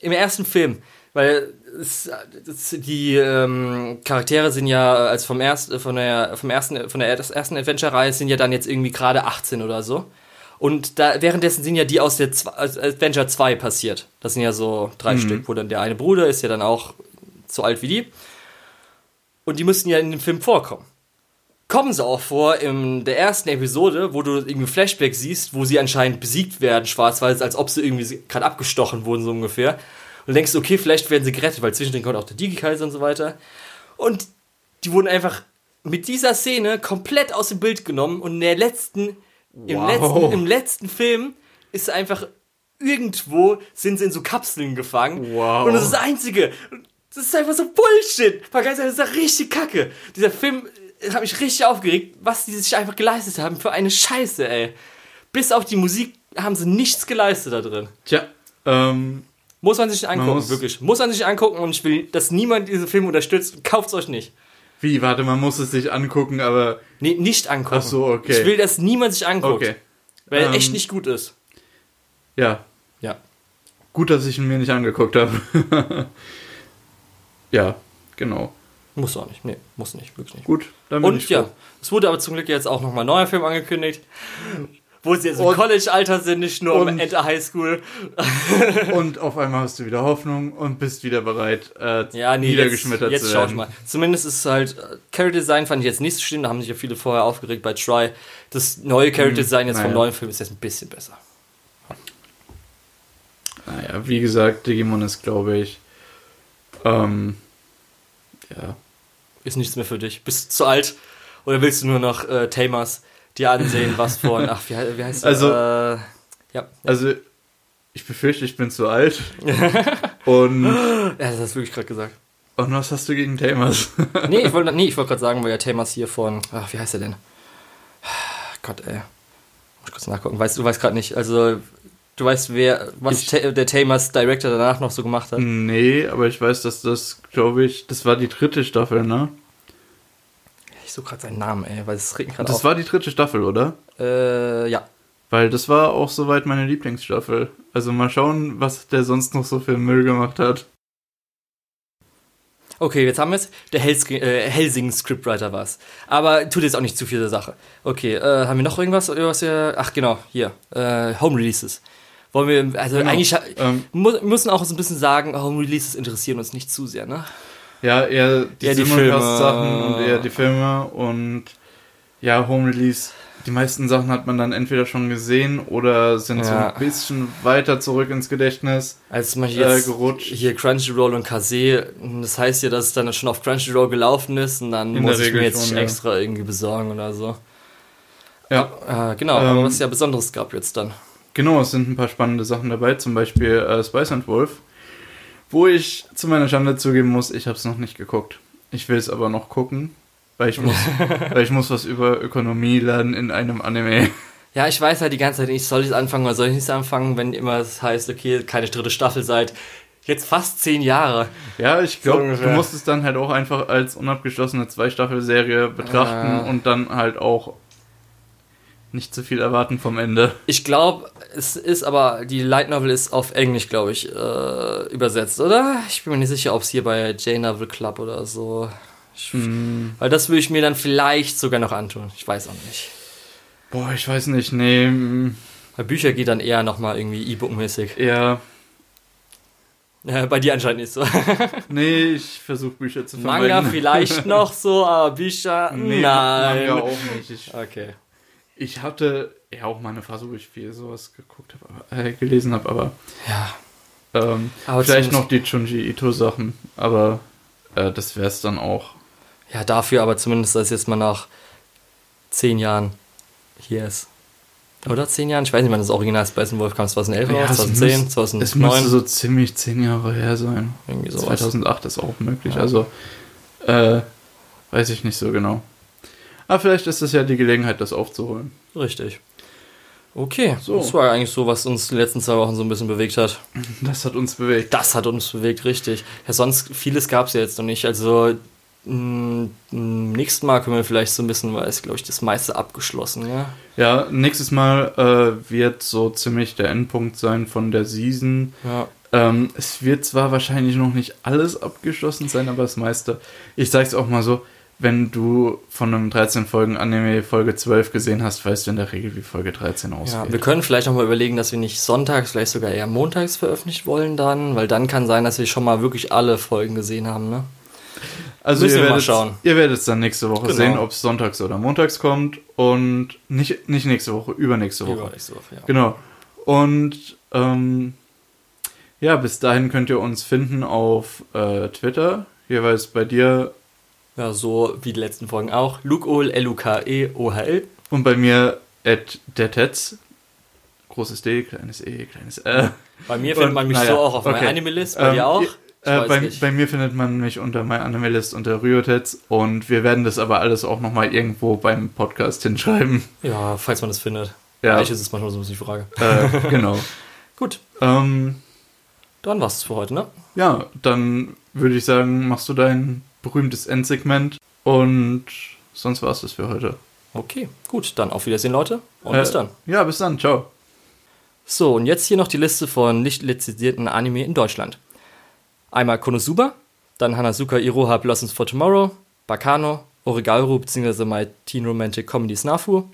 im ersten Film, weil es, das, die ähm, Charaktere sind ja, als vom, erst, von der, vom ersten, von der ersten Adventure-Reihe sind ja dann jetzt irgendwie gerade 18 oder so. Und da, währenddessen sind ja die aus der aus Adventure 2 passiert. Das sind ja so drei Stück, wo dann der eine Bruder ist ja dann auch so alt wie die. Und die müssten ja in dem Film vorkommen. Kommen sie auch vor in der ersten Episode, wo du irgendwie Flashback siehst, wo sie anscheinend besiegt werden, schwarz-weiß, als ob sie irgendwie gerade abgestochen wurden, so ungefähr. Und denkst, okay, vielleicht werden sie gerettet, weil zwischendrin kommt auch der Digi-Kaiser und so weiter. Und die wurden einfach mit dieser Szene komplett aus dem Bild genommen und in der letzten, im, Wow. letzten, im letzten Film ist einfach irgendwo sind sie in so Kapseln gefangen. Wow. Und das ist das Einzige. Das ist einfach so Bullshit. Ehrlich, das ist ja richtig kacke. Dieser Film äh, hat mich richtig aufgeregt, was die sich einfach geleistet haben für eine Scheiße, ey. Bis auf die Musik haben sie nichts geleistet da drin. Tja, ähm, Muss man sich angucken, muss- wirklich. Muss man sich angucken und ich will, dass niemand diesen Film unterstützt. Kauft's euch nicht. Wie, warte, man muss es sich angucken, aber. Nee, nicht angucken. Ach so, okay. Ich will, dass niemand sich anguckt. Okay. Weil er Ähm, echt nicht gut ist. Ja, Ja. gut, dass ich ihn mir nicht angeguckt habe. *laughs* ja, genau. Muss auch nicht. Nee, muss nicht. Wirklich nicht. Gut, dann bin Und ich ja, froh. es wurde aber zum Glück jetzt auch nochmal ein neuer Film angekündigt. Wo sie jetzt im College-Alter sind, nicht nur und- Ende Highschool. *laughs* Und auf einmal hast du wieder Hoffnung und bist wieder bereit, äh, Ja, nee, jetzt, niedergeschmettert jetzt zu schau ich werden. mal. Zumindest ist es halt, äh, Character Design fand ich jetzt nicht so schlimm, da haben sich ja viele vorher aufgeregt bei Try. Das neue Character Design jetzt vom naja. neuen Film ist jetzt ein bisschen besser. Naja, wie gesagt, Digimon ist, glaube ich, ähm, ja, Ist nichts mehr für dich. Bist du zu alt? Oder willst du nur noch äh, Tamers dir ansehen, was von, ach, wie, wie heißt Also- der? Äh, ja. also ich befürchte, ich bin zu alt. und, *laughs* ja, das hast du wirklich gerade gesagt. und was hast du gegen Tamers? *laughs* Nee, ich wollte nee, ich wollte *laughs* gerade sagen, weil ja Tamers hier von, ach, wie heißt er denn? *sighs* Gott, ey. Muss ich kurz nachgucken. Weißt du, du weißt gerade nicht. Also, du weißt, wer, was Ich- Ta der Tamers Director danach noch so gemacht hat? nee, aber ich weiß, dass das, glaube ich, das war die dritte Staffel, ne? Ich suche gerade seinen Namen, ey, weil es regt mich gerade Das auf. war die dritte Staffel, oder? Äh, ja. Weil das war auch soweit meine Lieblingsstaffel. Also mal schauen, was der sonst noch so für Müll gemacht hat. Okay, jetzt haben wir es. Der Hels äh, Helsing Scriptwriter war es. Aber tut jetzt auch nicht zu viel der Sache. Okay, äh, haben wir noch irgendwas? was wir, ach genau, hier. Äh, Home Releases. Wollen wir, also Genau. eigentlich Ähm, mu müssen auch so ein bisschen sagen, Home Releases interessieren uns nicht zu sehr, ne? Ja, eher die, Eher die Filme. und eher die Filme und ja, Home Release. Die meisten Sachen hat man dann entweder schon gesehen oder sind so Ja. ein bisschen weiter zurück ins Gedächtnis. Als zum Beispiel Äh, gerutscht. hier Crunchyroll und Kase, das heißt ja, dass es dann schon auf Crunchyroll gelaufen ist und dann In muss ich mir jetzt schon, ja. extra irgendwie besorgen oder so. Ja, Äh, genau, aber Ähm, was ja Besonderes gab jetzt dann. genau, es sind ein paar spannende Sachen dabei, zum Beispiel äh, Spice and Wolf, wo ich zu meiner Schande zugeben muss, ich habe es noch nicht geguckt. Ich will es aber noch gucken, weil ich *laughs* muss, weil ich muss was über Ökonomie lernen in einem Anime. Ja, ich weiß halt die ganze Zeit nicht, soll ich es anfangen oder soll ich nicht anfangen, wenn immer es heißt, okay, keine dritte Staffel seit jetzt fast zehn Jahre. Ja, ich So glaube, du ungefähr. musst es dann halt auch einfach als unabgeschlossene Zwei-Staffel-Serie betrachten Ah. und dann halt auch nicht zu viel erwarten vom Ende. Ich glaube, es ist aber, die Light Novel ist auf Englisch, glaube ich, äh, übersetzt, oder? Ich bin mir nicht sicher, ob es hier bei J-Novel Club oder so. Ich, Hm, Weil das würde ich mir dann vielleicht sogar noch antun. Ich weiß auch nicht. boah, ich weiß nicht, nee, mm, Bei Bücher geht dann eher nochmal irgendwie E-Book-mäßig. Äh, bei dir anscheinend nicht so. *laughs* nee, ich versuche Bücher zu Manga vermeiden. vielleicht *laughs* noch so, aber Bücher, Nee, nein. Manga auch nicht. Ich, Okay. Ich hatte ja auch mal eine Phase, wo ich viel sowas geguckt habe, äh, gelesen habe, aber Ja. ähm, Aber vielleicht noch die Junji Ito-Sachen, aber äh, das wäre es dann auch. Ja, dafür aber zumindest, dass jetzt mal nach zehn Jahren hier ist. Oder zehn Jahren? Ich weiß nicht, wann das Original Spice Wolf kam. 2011 Ja, raus, es 2010, müsst- 2009. Es müsste so ziemlich zehn Jahre her sein. irgendwie sowas. 2008 ist auch möglich, Ja. also äh, weiß ich nicht so genau. Aber vielleicht ist es ja die Gelegenheit, das aufzuholen. Richtig. Okay, So. das war eigentlich so, was uns die letzten zwei Wochen so ein bisschen bewegt hat. Das hat uns bewegt. Das hat uns bewegt, richtig. Ja, sonst vieles gab es ja jetzt noch nicht. Also mh, nächstes Mal können wir vielleicht so ein bisschen, weil es glaube ich das meiste abgeschlossen, ja. Ja, nächstes Mal äh, wird so ziemlich der Endpunkt sein von der Season. Ja. Ähm, es wird zwar wahrscheinlich noch nicht alles abgeschlossen sein, aber das meiste. Ich sag's auch mal so, wenn du von einem 13 Folgen Anime Folge 12 gesehen hast, weißt du in der Regel, wie Folge 13 Ja, ausgeht. wir können vielleicht noch mal überlegen, dass wir nicht sonntags, vielleicht sogar eher montags veröffentlichen wollen dann, weil dann kann sein, dass wir schon mal wirklich alle Folgen gesehen haben, ne? Also Müssen ihr wir mal werdet, schauen. ihr werdet es dann nächste Woche Genau. sehen, ob es sonntags oder montags kommt und nicht, nicht nächste Woche, übernächste Woche. Übernächste Woche, ja. Genau. Und ähm, ja, bis dahin könnt ihr uns finden auf äh, Twitter, jeweils bei dir Ja, so wie die letzten Folgen auch. Lukeol, L-U-K-E-O-H-L. und bei mir at dertetz. Großes D, kleines E, kleines R. Bei mir findet Und, man mich naja, so auch auf okay. meiner Anime-List, bei Ähm, dir auch? Äh, bei, bei mir findet man mich unter MyAnimeList unter Ryotetz und wir werden das aber alles auch nochmal irgendwo beim Podcast hinschreiben. Ja, falls man das findet. Ja. Eigentlich ist es manchmal so ein bisschen die Frage. Äh, genau. *laughs* Gut, Ähm, dann war's für heute, ne? ja, dann würde ich sagen, machst du dein berühmtes Endsegment. Und sonst war es das für heute. Okay, gut, dann auf Wiedersehen, Leute. Und Äh, bis dann. Ja, bis dann. Ciao. So, und jetzt hier noch die Liste von nicht lizenzierten Anime in Deutschland. Einmal Konosuba, dann Hanazuka Iroha Blossoms for Tomorrow, Bakano, Origaru bzw. My Teen Romantic Comedy Snafu,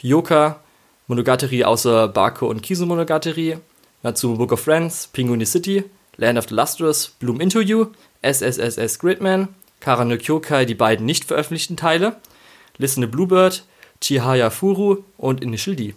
Hyoka, Monogatari außer Bako und Kizu Monogatari, Natsume Book of Friends, Penguin City, Land of the Lustrous, Bloom Into You, SSSS Gridman, Kara no Kyokai, die beiden nicht veröffentlichten Teile, Listen to Bluebird, Chihaya Furu und Initial D.